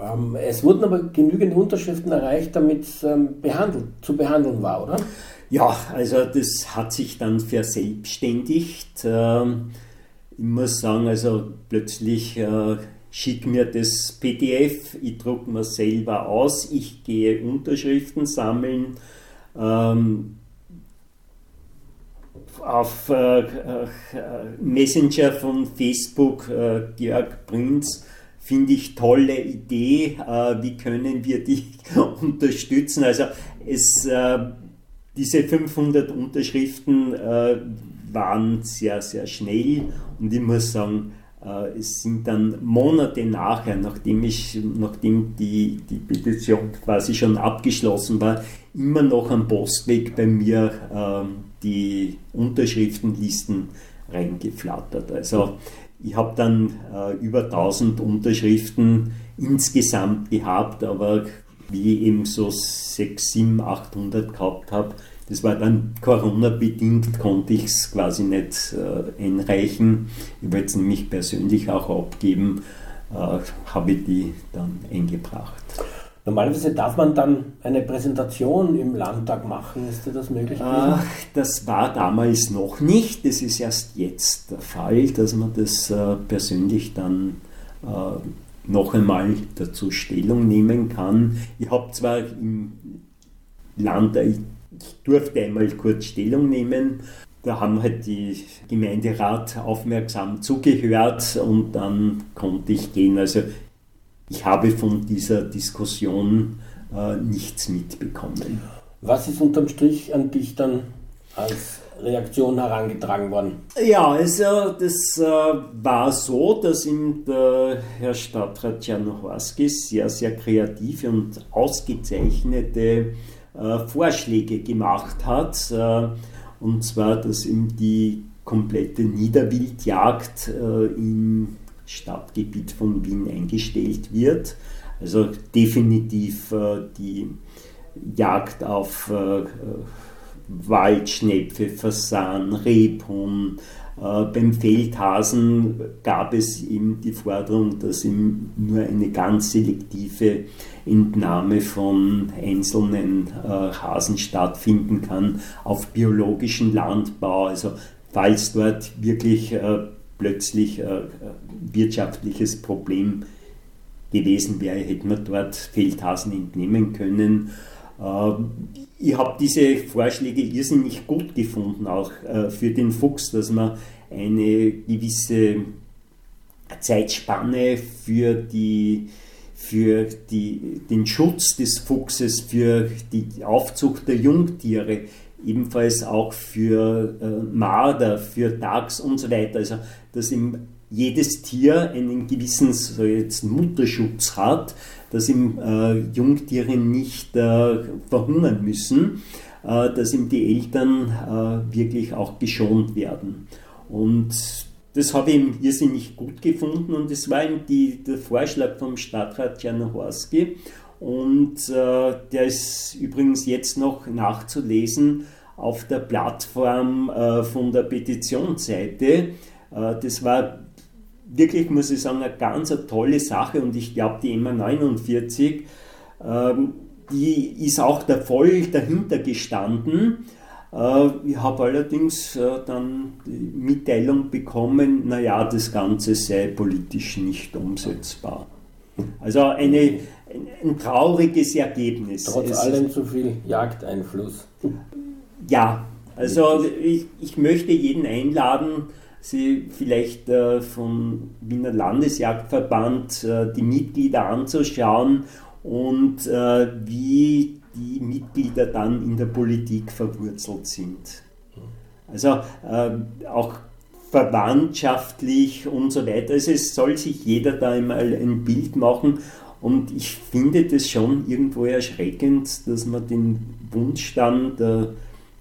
S2: Ähm, es wurden aber genügend Unterschriften erreicht, damit es ähm, behandelt, zu behandeln war, oder?
S3: Ja, also das hat sich dann verselbstständigt. Ähm, ich muss sagen, also plötzlich äh, schick mir das PDF, ich drucke mir selber aus, ich gehe Unterschriften sammeln. Ähm, auf äh, äh, Messenger von Facebook, äh, Georg Prinz, finde ich tolle Idee, äh, wie können wir dich unterstützen. Also es, äh, diese 500 Unterschriften äh, waren sehr, sehr schnell und ich muss sagen, es sind dann Monate nachher, nachdem, ich, nachdem die, die Petition quasi schon abgeschlossen war, immer noch am Postweg bei mir äh, die Unterschriftenlisten reingeflattert. Also ich habe dann äh, über 1000 Unterschriften insgesamt gehabt, aber wie ich eben so 6, 7, 800 gehabt habe, das war dann Corona-bedingt, konnte ich es quasi nicht äh, einreichen. Ich wollte es nämlich persönlich auch abgeben, äh, habe ich die dann eingebracht.
S2: Normalerweise darf man dann eine Präsentation im Landtag machen. Ist dir das möglich?
S3: Ach, das war damals noch nicht. Das ist erst jetzt der Fall, dass man das äh, persönlich dann äh, noch einmal dazu Stellung nehmen kann. Ich habe zwar im Land, ich durfte einmal kurz Stellung nehmen. Da haben halt die Gemeinderat aufmerksam zugehört und dann konnte ich gehen. Also ich habe von dieser Diskussion äh, nichts mitbekommen.
S2: Was ist unterm Strich an dich dann als Reaktion herangetragen worden?
S3: Ja, also das äh, war so, dass ihm der Herr Stadtrat Czernohorski sehr, sehr kreative und ausgezeichnete äh, Vorschläge gemacht hat. Äh, und zwar, dass ihm die komplette Niederwildjagd äh, im Stadtgebiet von Wien eingestellt wird. Also definitiv äh, die Jagd auf äh, Waldschnepfe, Fasan, Rebhuhn. Äh, beim Feldhasen gab es eben die Forderung, dass ihm nur eine ganz selektive Entnahme von einzelnen äh, Hasen stattfinden kann auf biologischen Landbau. Also falls dort wirklich äh, plötzlich ein äh, wirtschaftliches Problem gewesen wäre, hätte man dort Feldhasen entnehmen können. Äh, ich habe diese Vorschläge irrsinnig gut gefunden, auch äh, für den Fuchs, dass man eine gewisse Zeitspanne für, die, für die, den Schutz des Fuchses, für die Aufzucht der Jungtiere ebenfalls auch für äh, Marder, für Dachs und so weiter. Also, dass ihm jedes Tier einen gewissen so jetzt Mutterschutz hat, dass ihm äh, Jungtiere nicht äh, verhungern müssen, äh, dass ihm die Eltern äh, wirklich auch geschont werden. Und das habe ich ihm irrsinnig gut gefunden und es war eben die, der Vorschlag vom Stadtrat Czernohorski und äh, der ist übrigens jetzt noch nachzulesen auf der Plattform äh, von der Petitionsseite. Äh, das war wirklich, muss ich sagen, eine ganz eine tolle Sache und ich glaube, die MA 49, ähm, die ist auch da voll dahinter gestanden. Äh, ich habe allerdings äh, dann die Mitteilung bekommen, naja, das Ganze sei politisch nicht umsetzbar. Also eine, ein, trauriges Ergebnis.
S2: Trotz allem zu viel Jagdeinfluss.
S3: Ja, also ich, ich möchte jeden einladen, Sie vielleicht äh, vom Wiener Landesjagdverband äh, die Mitglieder anzuschauen und äh, wie die Mitglieder dann in der Politik verwurzelt sind. Also äh, auch verwandtschaftlich und so weiter. Also es soll sich jeder da einmal ein Bild machen und ich finde das schon irgendwo erschreckend, dass man den Wunsch dann der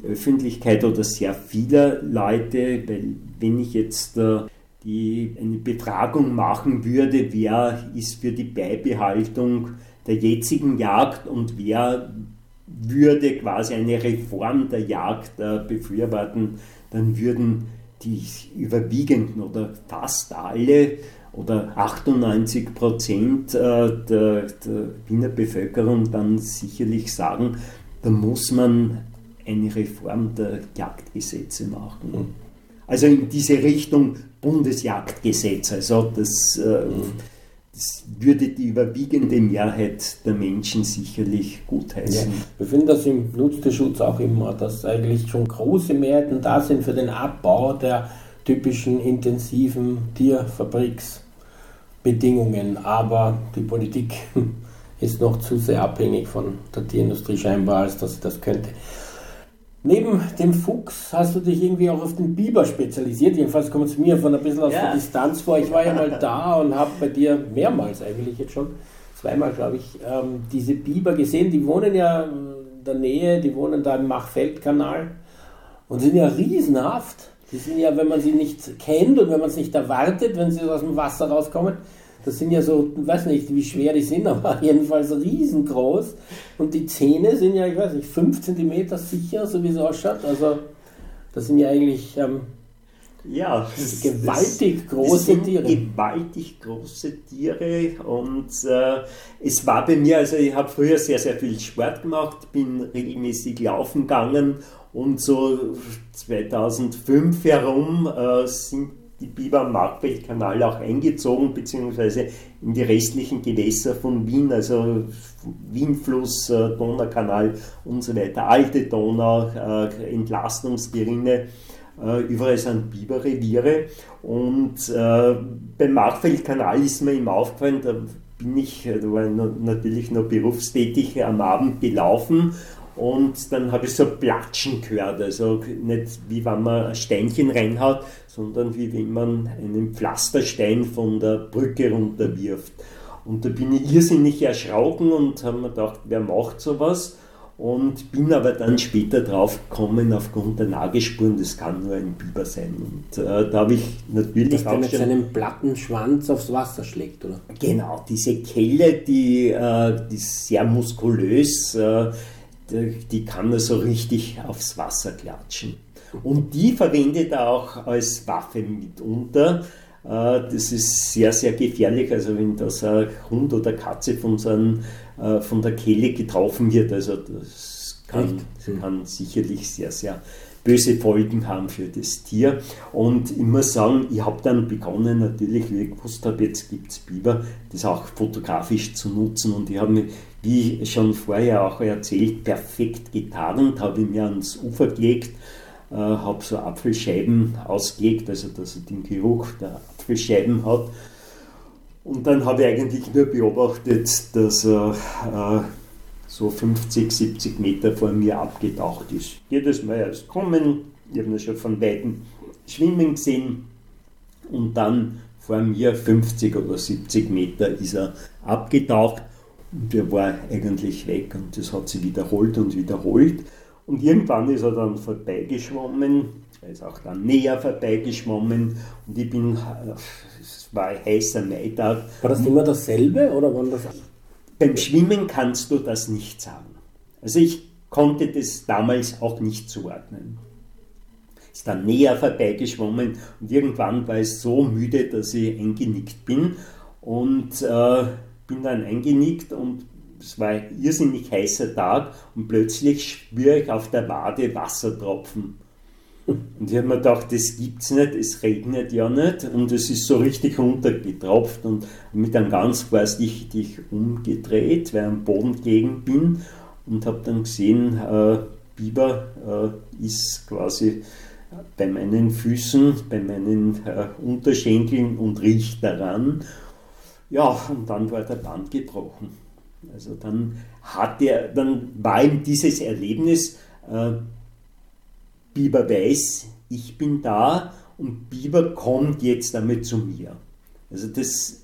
S3: Öffentlichkeit oder sehr vieler Leute, weil wenn ich jetzt äh, die, eine Betragung machen würde, wer ist für die Beibehaltung der jetzigen Jagd und wer würde quasi eine Reform der Jagd äh, befürworten, dann würden die überwiegenden oder fast alle oder 98 Prozent äh, der, der Wiener Bevölkerung dann sicherlich sagen, da muss man eine Reform der Jagdgesetze machen. Mhm. Also in diese Richtung Bundesjagdgesetz. Also das, äh, das würde die überwiegende Mehrheit der Menschen sicherlich gutheißen. Ja,
S2: wir finden das im Nutztierschutz auch immer, dass eigentlich schon große Mehrheiten da sind für den Abbau der typischen intensiven Tierfabriksbedingungen. Aber die Politik ist noch zu sehr abhängig von der Tierindustrie scheinbar, als dass sie das könnte. Neben dem Fuchs hast du dich irgendwie auch auf den Biber spezialisiert. Jedenfalls kommt es mir von ein bisschen aus ja. der Distanz vor. Ich war ja mal da und habe bei dir mehrmals eigentlich jetzt schon, zweimal glaube ich, ähm, diese Biber gesehen. Die wohnen ja in der Nähe, die wohnen da im Machfeldkanal und sind ja riesenhaft. Die sind ja, wenn man sie nicht kennt und wenn man es nicht erwartet, wenn sie aus dem Wasser rauskommen, das sind ja so, ich weiß nicht, wie schwer die sind, aber jedenfalls riesengroß. Und die Zähne sind ja, ich weiß nicht, 5 cm sicher, so wie es ausschaut. Also das sind ja eigentlich ähm, ja, das, gewaltig das, große das sind Tiere.
S3: Gewaltig große Tiere und äh, es war bei mir, also ich habe früher sehr, sehr viel Sport gemacht, bin regelmäßig laufen gegangen und so 2005 herum äh, sind die Biber am Markfeldkanal auch eingezogen, beziehungsweise in die restlichen Gewässer von Wien, also Wienfluss, äh, Donaukanal und so weiter, alte Donau, äh, Entlastungsgerinne, äh, überall sind Biberreviere. Und beim Markfeldkanal ist mir immer aufgefallen, da bin ich, da war ich natürlich noch berufstätig, am Abend gelaufen und dann habe ich so Platschen gehört, also nicht wie wenn man ein Steinchen reinhaut, sondern wie wenn man einen Pflasterstein von der Brücke runterwirft. Und da bin ich irrsinnig erschrocken und habe mir gedacht, wer macht sowas? Und bin aber dann später drauf gekommen, aufgrund der Nagespuren, das kann nur ein Biber sein. Und äh, da habe ich natürlich
S2: Dass der mit seinem platten Schwanz aufs Wasser schlägt, oder?
S3: Genau, diese Kelle, die, äh, die ist sehr muskulös, äh, die kann er so richtig aufs Wasser klatschen. Und die verwendet er auch als Waffe mitunter. Äh, das ist sehr, sehr gefährlich. Also wenn das ein Hund oder Katze von, so einem, äh, von der Kehle getroffen wird, also das kann, kann sicherlich sehr, sehr böse Folgen haben für das Tier. Und ich muss sagen, ich habe dann begonnen, natürlich, wie ich gewusst habe, jetzt gibt es Biber, das auch fotografisch zu nutzen. Und ich habe mich, wie schon vorher auch erzählt, perfekt getarnt, habe ich mir ans Ufer gelegt, äh, habe so Apfelscheiben ausgelegt, also dass er den Geruch der Apfelscheiben hat. Und dann habe ich eigentlich nur beobachtet, dass er äh, so 50, 70 Meter vor mir abgetaucht ist. Jedes Mal erst kommen, ich habe ihn schon von Weitem schwimmen gesehen und dann vor mir 50 oder 70 Meter ist er abgetaucht und er war eigentlich weg und das hat sich wiederholt und wiederholt. Und irgendwann ist er dann vorbeigeschwommen, er ist auch dann näher vorbeigeschwommen und ich bin, es war ein heißer Maitag.
S2: War das immer dasselbe oder waren das
S3: beim Schwimmen kannst du das nicht sagen. Also ich konnte das damals auch nicht zuordnen. Ist dann näher vorbeigeschwommen und irgendwann war ich so müde, dass ich eingenickt bin und äh, bin dann eingenickt und es war ein irrsinnig heißer Tag und plötzlich spüre ich auf der Wade Wassertropfen. Und ich habe mir gedacht, das gibt's nicht, es regnet ja nicht und es ist so richtig runtergetropft und mich dann ganz vorsichtig umgedreht, weil ich am Boden gelegen bin und habe dann gesehen, äh, Biber äh, ist quasi bei meinen Füßen, bei meinen äh, Unterschenkeln und riecht daran. Ja, und dann war der Band gebrochen. Also dann hat er, dann war ihm dieses Erlebnis, äh, Biber weiß, ich bin da und Biber kommt jetzt damit zu mir. Also das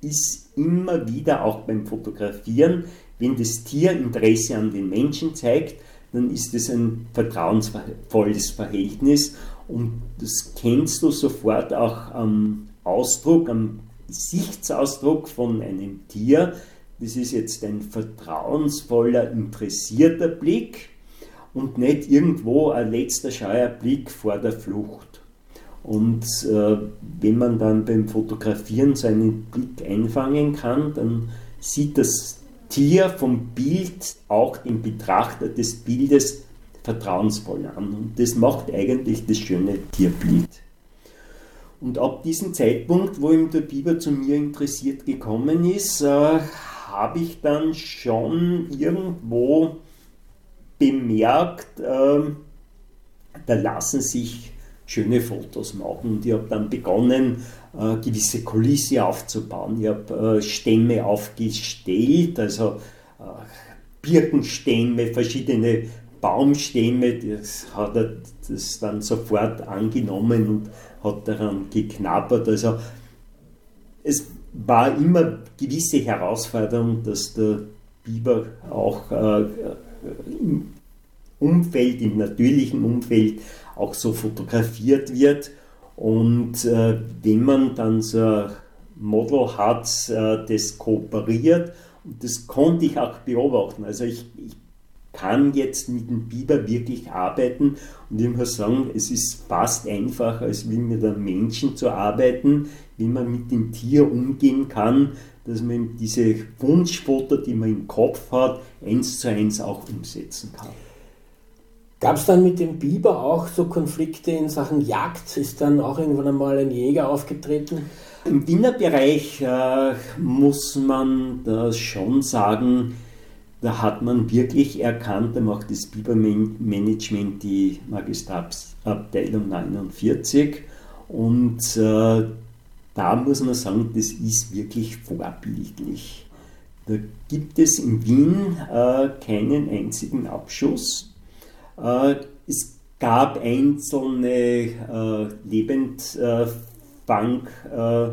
S3: ist immer wieder auch beim Fotografieren, wenn das Tier Interesse an den Menschen zeigt, dann ist es ein vertrauensvolles Verhältnis und das kennst du sofort auch am Ausdruck, am Gesichtsausdruck von einem Tier. Das ist jetzt ein vertrauensvoller, interessierter Blick und nicht irgendwo ein letzter scheuer Blick vor der Flucht. Und äh, wenn man dann beim Fotografieren seinen Blick einfangen kann, dann sieht das Tier vom Bild auch den Betrachter des Bildes vertrauensvoll an. Und das macht eigentlich das schöne Tierbild. Und ab diesem Zeitpunkt, wo ihm der Biber zu mir interessiert gekommen ist, äh, habe ich dann schon irgendwo bemerkt, äh, da lassen sich schöne Fotos machen. Und ich habe dann begonnen, äh, gewisse Kulisse aufzubauen. Ich habe äh, Stämme aufgestellt, also äh, Birkenstämme, verschiedene Baumstämme, das hat er das dann sofort angenommen und hat daran geknabbert. Also es war immer gewisse Herausforderung, dass der Biber auch im Umfeld, im natürlichen Umfeld auch so fotografiert wird. Und äh, wenn man dann so ein Model hat, äh, das kooperiert, und das konnte ich auch beobachten. Also ich, ich kann jetzt mit dem Biber wirklich arbeiten und ich muss sagen, es ist fast einfacher, als wie mit einem Menschen zu arbeiten, wie man mit dem Tier umgehen kann, dass man diese Wunschfoto, die man im Kopf hat, eins zu eins auch umsetzen kann.
S2: Gab es dann mit dem Biber auch so Konflikte in Sachen Jagd? Ist dann auch irgendwann einmal ein Jäger aufgetreten?
S3: Im Wiener Bereich äh, muss man da schon sagen, da hat man wirklich erkannt, da macht das Bibermanagement die Magistratsabteilung 49 und äh, da muss man sagen, das ist wirklich vorbildlich. Da gibt es in Wien äh, keinen einzigen Abschuss. Äh, es gab einzelne äh, Lebendfang äh,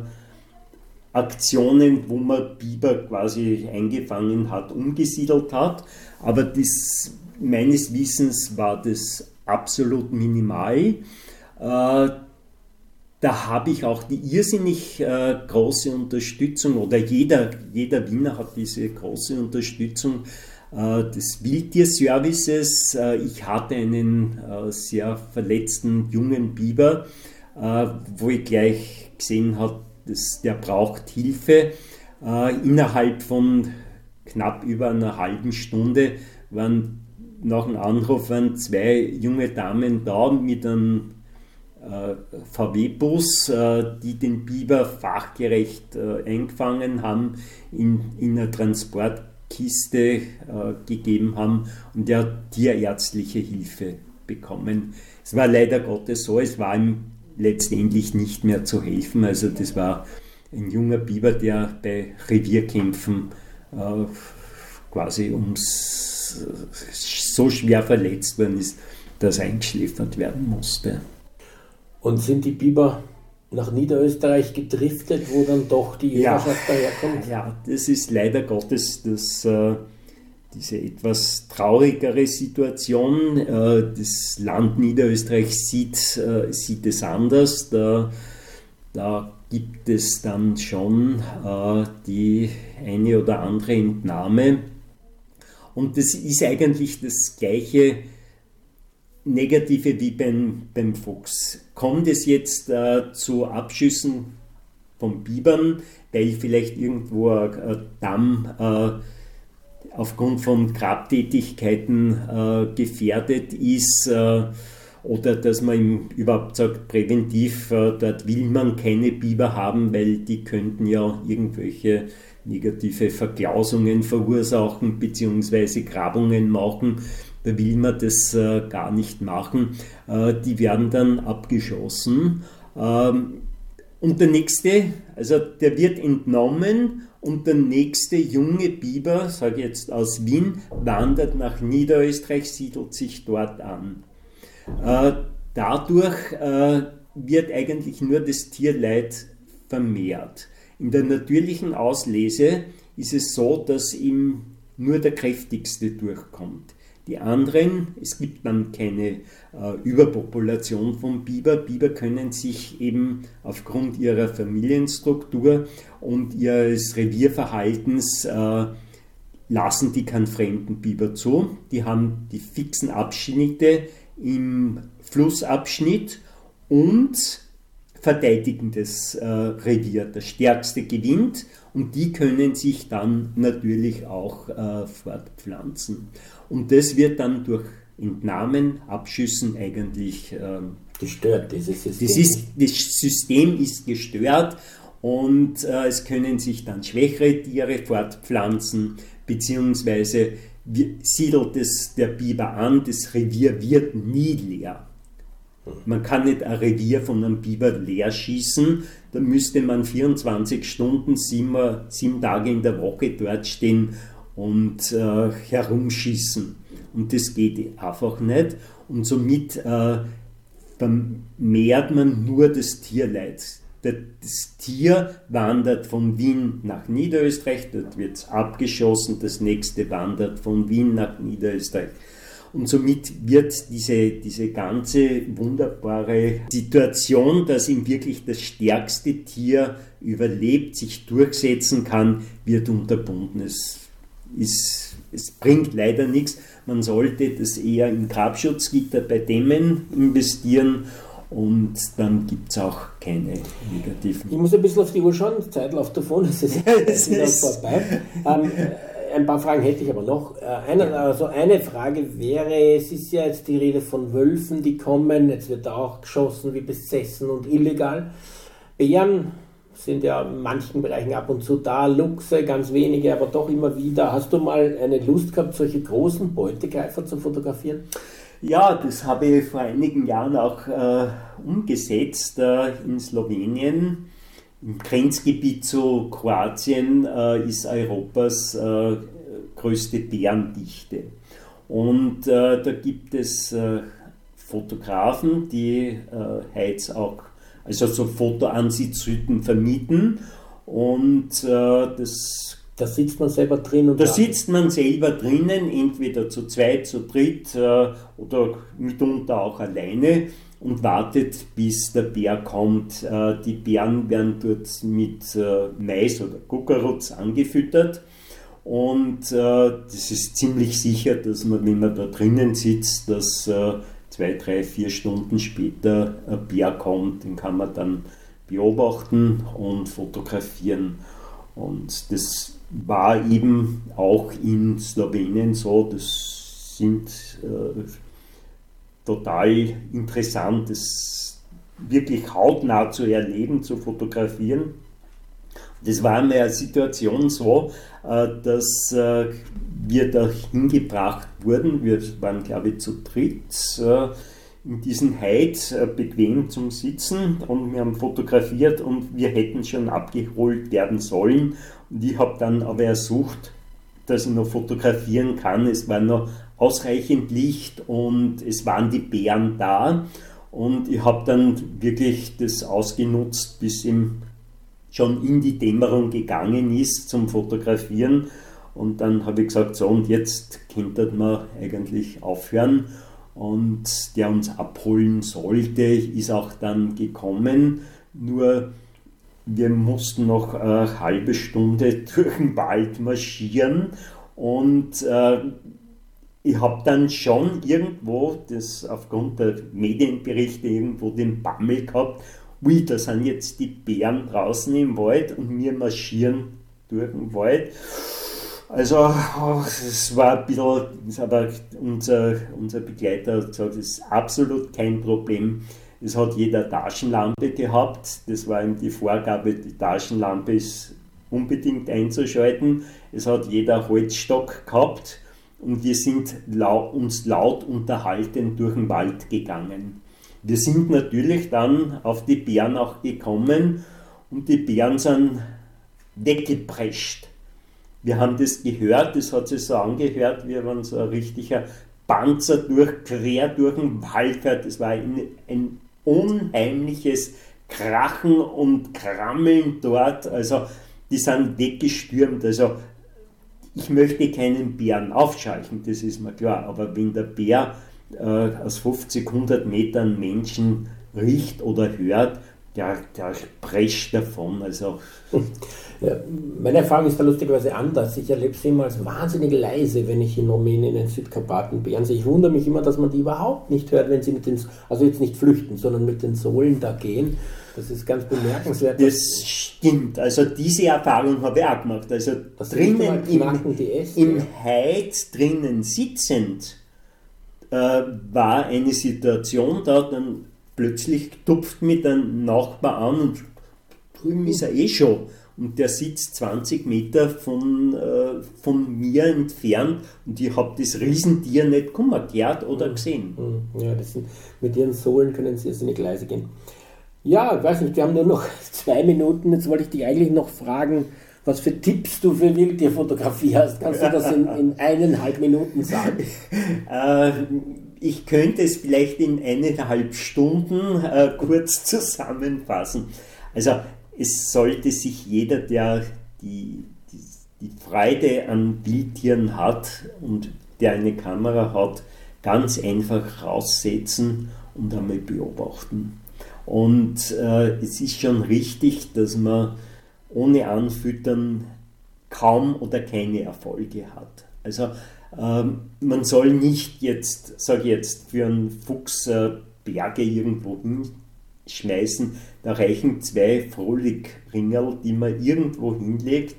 S3: Aktionen, wo man Biber quasi eingefangen hat, umgesiedelt hat. Aber das, meines Wissens war das absolut minimal. Da habe ich auch die irrsinnig äh, große Unterstützung oder jeder, jeder Wiener hat diese große Unterstützung äh, des Wildtierservices. Äh, ich hatte einen äh, sehr verletzten jungen Biber, äh, wo ich gleich gesehen habe, der braucht Hilfe. Äh, innerhalb von knapp über einer halben Stunde waren nach dem Anruf waren zwei junge Damen da mit einem VW-Bus, äh, die den Biber fachgerecht äh, eingefangen haben, in, in einer Transportkiste äh, gegeben haben und der hat tierärztliche Hilfe bekommen. Es war leider Gottes so, es war ihm letztendlich nicht mehr zu helfen. Also das war ein junger Biber, der bei Revierkämpfen äh, quasi ums so schwer verletzt worden ist, dass eingeschläfert werden musste.
S2: Und sind die Biber nach Niederösterreich gedriftet, wo dann doch die
S3: Jägerschaft ja, daherkommt? Ja, das ist leider Gottes das äh, diese etwas traurigere Situation. Äh, das Land Niederösterreich sieht, äh, sieht es anders. Da, da gibt es dann schon äh, die eine oder andere Entnahme. Und das ist eigentlich das gleiche Negative wie beim, beim Fuchs. Kommt es jetzt äh, zu Abschüssen von Bibern, weil vielleicht irgendwo ein Damm äh, aufgrund von Grabtätigkeiten äh, gefährdet ist äh, oder dass man ihm überhaupt sagt, präventiv, äh, dort will man keine Biber haben, weil die könnten ja irgendwelche negative Verklausungen verursachen bzw. Grabungen machen. Da will man das äh, gar nicht machen. Äh, die werden dann abgeschossen. Ähm, und der nächste, also der wird entnommen und der nächste junge Biber, sage ich jetzt aus Wien, wandert nach Niederösterreich, siedelt sich dort an. Äh, dadurch äh, wird eigentlich nur das Tierleid vermehrt. In der natürlichen Auslese ist es so, dass ihm nur der kräftigste durchkommt. Die anderen, es gibt dann keine äh, Überpopulation von Biber. Biber können sich eben aufgrund ihrer Familienstruktur und ihres Revierverhaltens äh, lassen die keinen fremden Biber zu. Die haben die fixen Abschnitte im Flussabschnitt und verteidigen das äh, Revier. Der Stärkste gewinnt und die können sich dann natürlich auch äh, fortpflanzen. Und das wird dann durch Entnahmen, Abschüssen eigentlich ähm,
S2: gestört, dieses
S3: System. Das, ist, das System ist gestört und äh, es können sich dann schwächere Tiere fortpflanzen, beziehungsweise siedelt es der Biber an, das Revier wird nie leer. Man kann nicht ein Revier von einem Biber leer schießen, da müsste man 24 Stunden, sieben, sieben Tage in der Woche dort stehen und äh, herumschießen. und das geht einfach nicht. Und somit äh, vermehrt man nur das Tierleid. Das Tier wandert von Wien nach Niederösterreich, dort wird es abgeschossen, das nächste wandert von Wien nach Niederösterreich. Und somit wird diese, diese ganze wunderbare Situation, dass ihm wirklich das stärkste Tier überlebt, sich durchsetzen kann, wird unterbunden. Es, ist, es bringt leider nichts. Man sollte das eher in Grabschutzgitter bei Dämmen investieren und dann gibt es auch keine negativen.
S2: Ich muss ein bisschen auf die Uhr schauen, die Zeit läuft davon, es ist wieder vorbei. Ähm, ein paar Fragen hätte ich aber noch. Äh, eine, also eine Frage wäre, es ist ja jetzt die Rede von Wölfen, die kommen, jetzt wird da auch geschossen wie besessen und illegal. Bären sind ja in manchen Bereichen ab und zu da, Luchse ganz wenige, aber doch immer wieder. Hast du mal eine Lust gehabt, solche großen Beutegreifer zu fotografieren?
S3: Ja, das habe ich vor einigen Jahren auch äh, umgesetzt äh, in Slowenien. Im Grenzgebiet zu Kroatien äh, ist Europas äh, größte Bärendichte. Und äh, da gibt es äh, Fotografen, die Heiz auch, also so Fotoansitzyten vermieten. Und das
S2: da sitzt man selber drin
S3: und. Da sitzt man selber drinnen, entweder zu zweit, zu dritt äh, oder mitunter auch alleine und wartet, bis der Bär kommt. Äh, die Bären werden dort mit äh, Mais oder Kuckerutz angefüttert. Und äh, das ist ziemlich sicher, dass man, wenn man da drinnen sitzt, dass äh, zwei, drei, vier Stunden später ein Bär kommt. Den kann man dann beobachten und fotografieren. Und das war eben auch in Slowenien so, das sind äh, total interessant, das wirklich hautnah zu erleben, zu fotografieren. Das war in der Situation so, äh, dass äh, wir da hingebracht wurden. Wir waren, glaube ich, zu dritt äh, in diesen Heid bequem zum Sitzen und wir haben fotografiert und wir hätten schon abgeholt werden sollen und ich habe dann aber ersucht, dass ich noch fotografieren kann. Es war noch ausreichend Licht und es waren die Bären da. Und ich habe dann wirklich das ausgenutzt, bis ihm schon in die Dämmerung gegangen ist zum Fotografieren. Und dann habe ich gesagt, so und jetzt könnte man eigentlich aufhören. Und der uns abholen sollte, ist auch dann gekommen. Nur wir mussten noch eine halbe Stunde durch den Wald marschieren und äh, ich habe dann schon irgendwo, das aufgrund der Medienberichte irgendwo den Bammel gehabt, ui, da sind jetzt die Bären draußen im Wald und wir marschieren durch den Wald. Also, es war ein bisschen, aber unser, unser Begleiter hat gesagt, das ist absolut kein Problem es hat jeder Taschenlampe gehabt. Das war ihm die Vorgabe, die Taschenlampe ist unbedingt einzuschalten. Es hat jeder Holzstock gehabt und wir sind laut, uns laut unterhalten durch den Wald gegangen. Wir sind natürlich dann auf die Bären auch gekommen und die Bären sind weggeprescht. Wir haben das gehört, das hat sich so angehört, wie wenn so ein richtiger Panzer durch, quer durch den Wald fährt. Das war ein, ein unheimliches Krachen und Krammeln dort. Also die sind weggestürmt. Also ich möchte keinen Bären aufscheuchen, das ist mir klar. Aber wenn der Bär äh, aus 50, 100 Metern Menschen riecht oder hört, der, der prescht davon. Also.
S2: Ja, meine Erfahrung ist da lustigerweise anders. Ich erlebe sie immer als wahnsinnig leise, wenn ich in Rumänien in den Südkarpaten Bären sehe. Ich wundere mich immer, dass man die überhaupt nicht hört, wenn sie mit den, also jetzt nicht flüchten, sondern mit den Sohlen da gehen. Das ist ganz bemerkenswert.
S3: Das stimmt. Also diese Erfahrung habe ich auch gemacht. Also das drinnen im, im Heid drinnen sitzend äh, war eine Situation da, dann plötzlich tupft mich der Nachbar an und drüben ist er eh schon. Und der sitzt 20 Meter von, äh, von mir entfernt und ich habe das Riesentier nicht gehört oder gesehen.
S2: Mhm. Ja, das sind, mit ihren Sohlen können sie jetzt in die Gleise gehen. Ja, ich weiß nicht, wir haben nur noch zwei Minuten. Jetzt wollte ich dich eigentlich noch fragen, was für Tipps du für Wildtierfotografie hast. Kannst du das in, in eineinhalb Minuten sagen?
S3: Äh, ich könnte es vielleicht in eineinhalb Stunden äh, kurz zusammenfassen. Also es sollte sich jeder, der die, die, die Freude an Wildtieren hat und der eine Kamera hat, ganz einfach raussetzen und einmal beobachten. Und äh, es ist schon richtig, dass man ohne Anfüttern kaum oder keine Erfolge hat. Also ähm, man soll nicht jetzt, sage ich jetzt, für einen Fuchs Berge irgendwo hinschmeißen. Da reichen zwei Frohlichringerl, die man irgendwo hinlegt.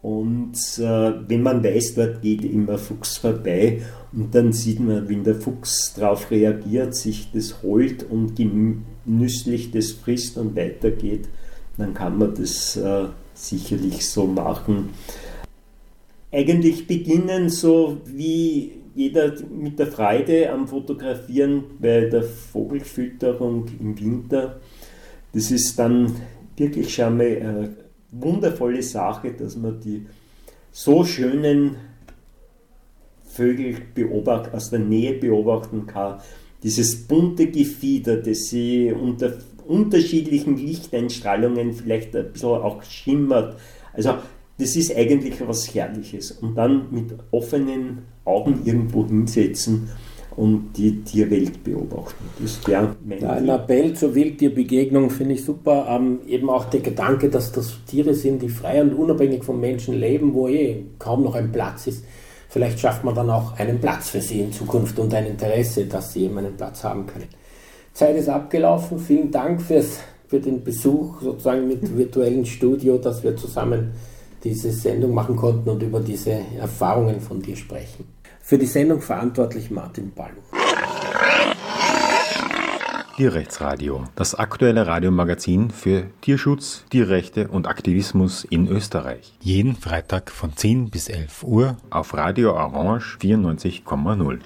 S3: Und äh, wenn man weiß, dort geht immer Fuchs vorbei und dann sieht man, wenn der Fuchs darauf reagiert, sich das holt und genüsslich das frisst und weitergeht, dann kann man das äh, sicherlich so machen. Eigentlich beginnen so wie jeder mit der Freude am Fotografieren bei der Vogelfütterung im Winter. Das ist dann wirklich schon mal eine wundervolle Sache, dass man die so schönen Vögel beobacht, aus der Nähe beobachten kann. Dieses bunte Gefieder, das sie unter unterschiedlichen Lichteinstrahlungen vielleicht ein bisschen auch schimmert. Also das ist eigentlich was Herrliches. Und dann mit offenen Augen irgendwo hinsetzen und die Tierwelt beobachten.
S2: Das wäre mein ja, Ein Appell zur Wildtierbegegnung finde ich super. Ähm, eben auch der Gedanke, dass das Tiere sind, die frei und unabhängig vom Menschen leben, wo eh kaum noch ein Platz ist. Vielleicht schafft man dann auch einen Platz für sie in Zukunft und ein Interesse, dass sie eben einen Platz haben können. Zeit ist abgelaufen. Vielen Dank fürs, für den Besuch sozusagen mit virtuellen Studio, dass wir zusammen diese Sendung machen konnten und über diese Erfahrungen von dir sprechen. Für die Sendung verantwortlich Martin Balluch.
S1: Tierrechtsradio, das aktuelle Radiomagazin für Tierschutz, Tierrechte und Aktivismus in Österreich. Jeden Freitag von 10 bis 11 Uhr auf Radio Orange 94,0.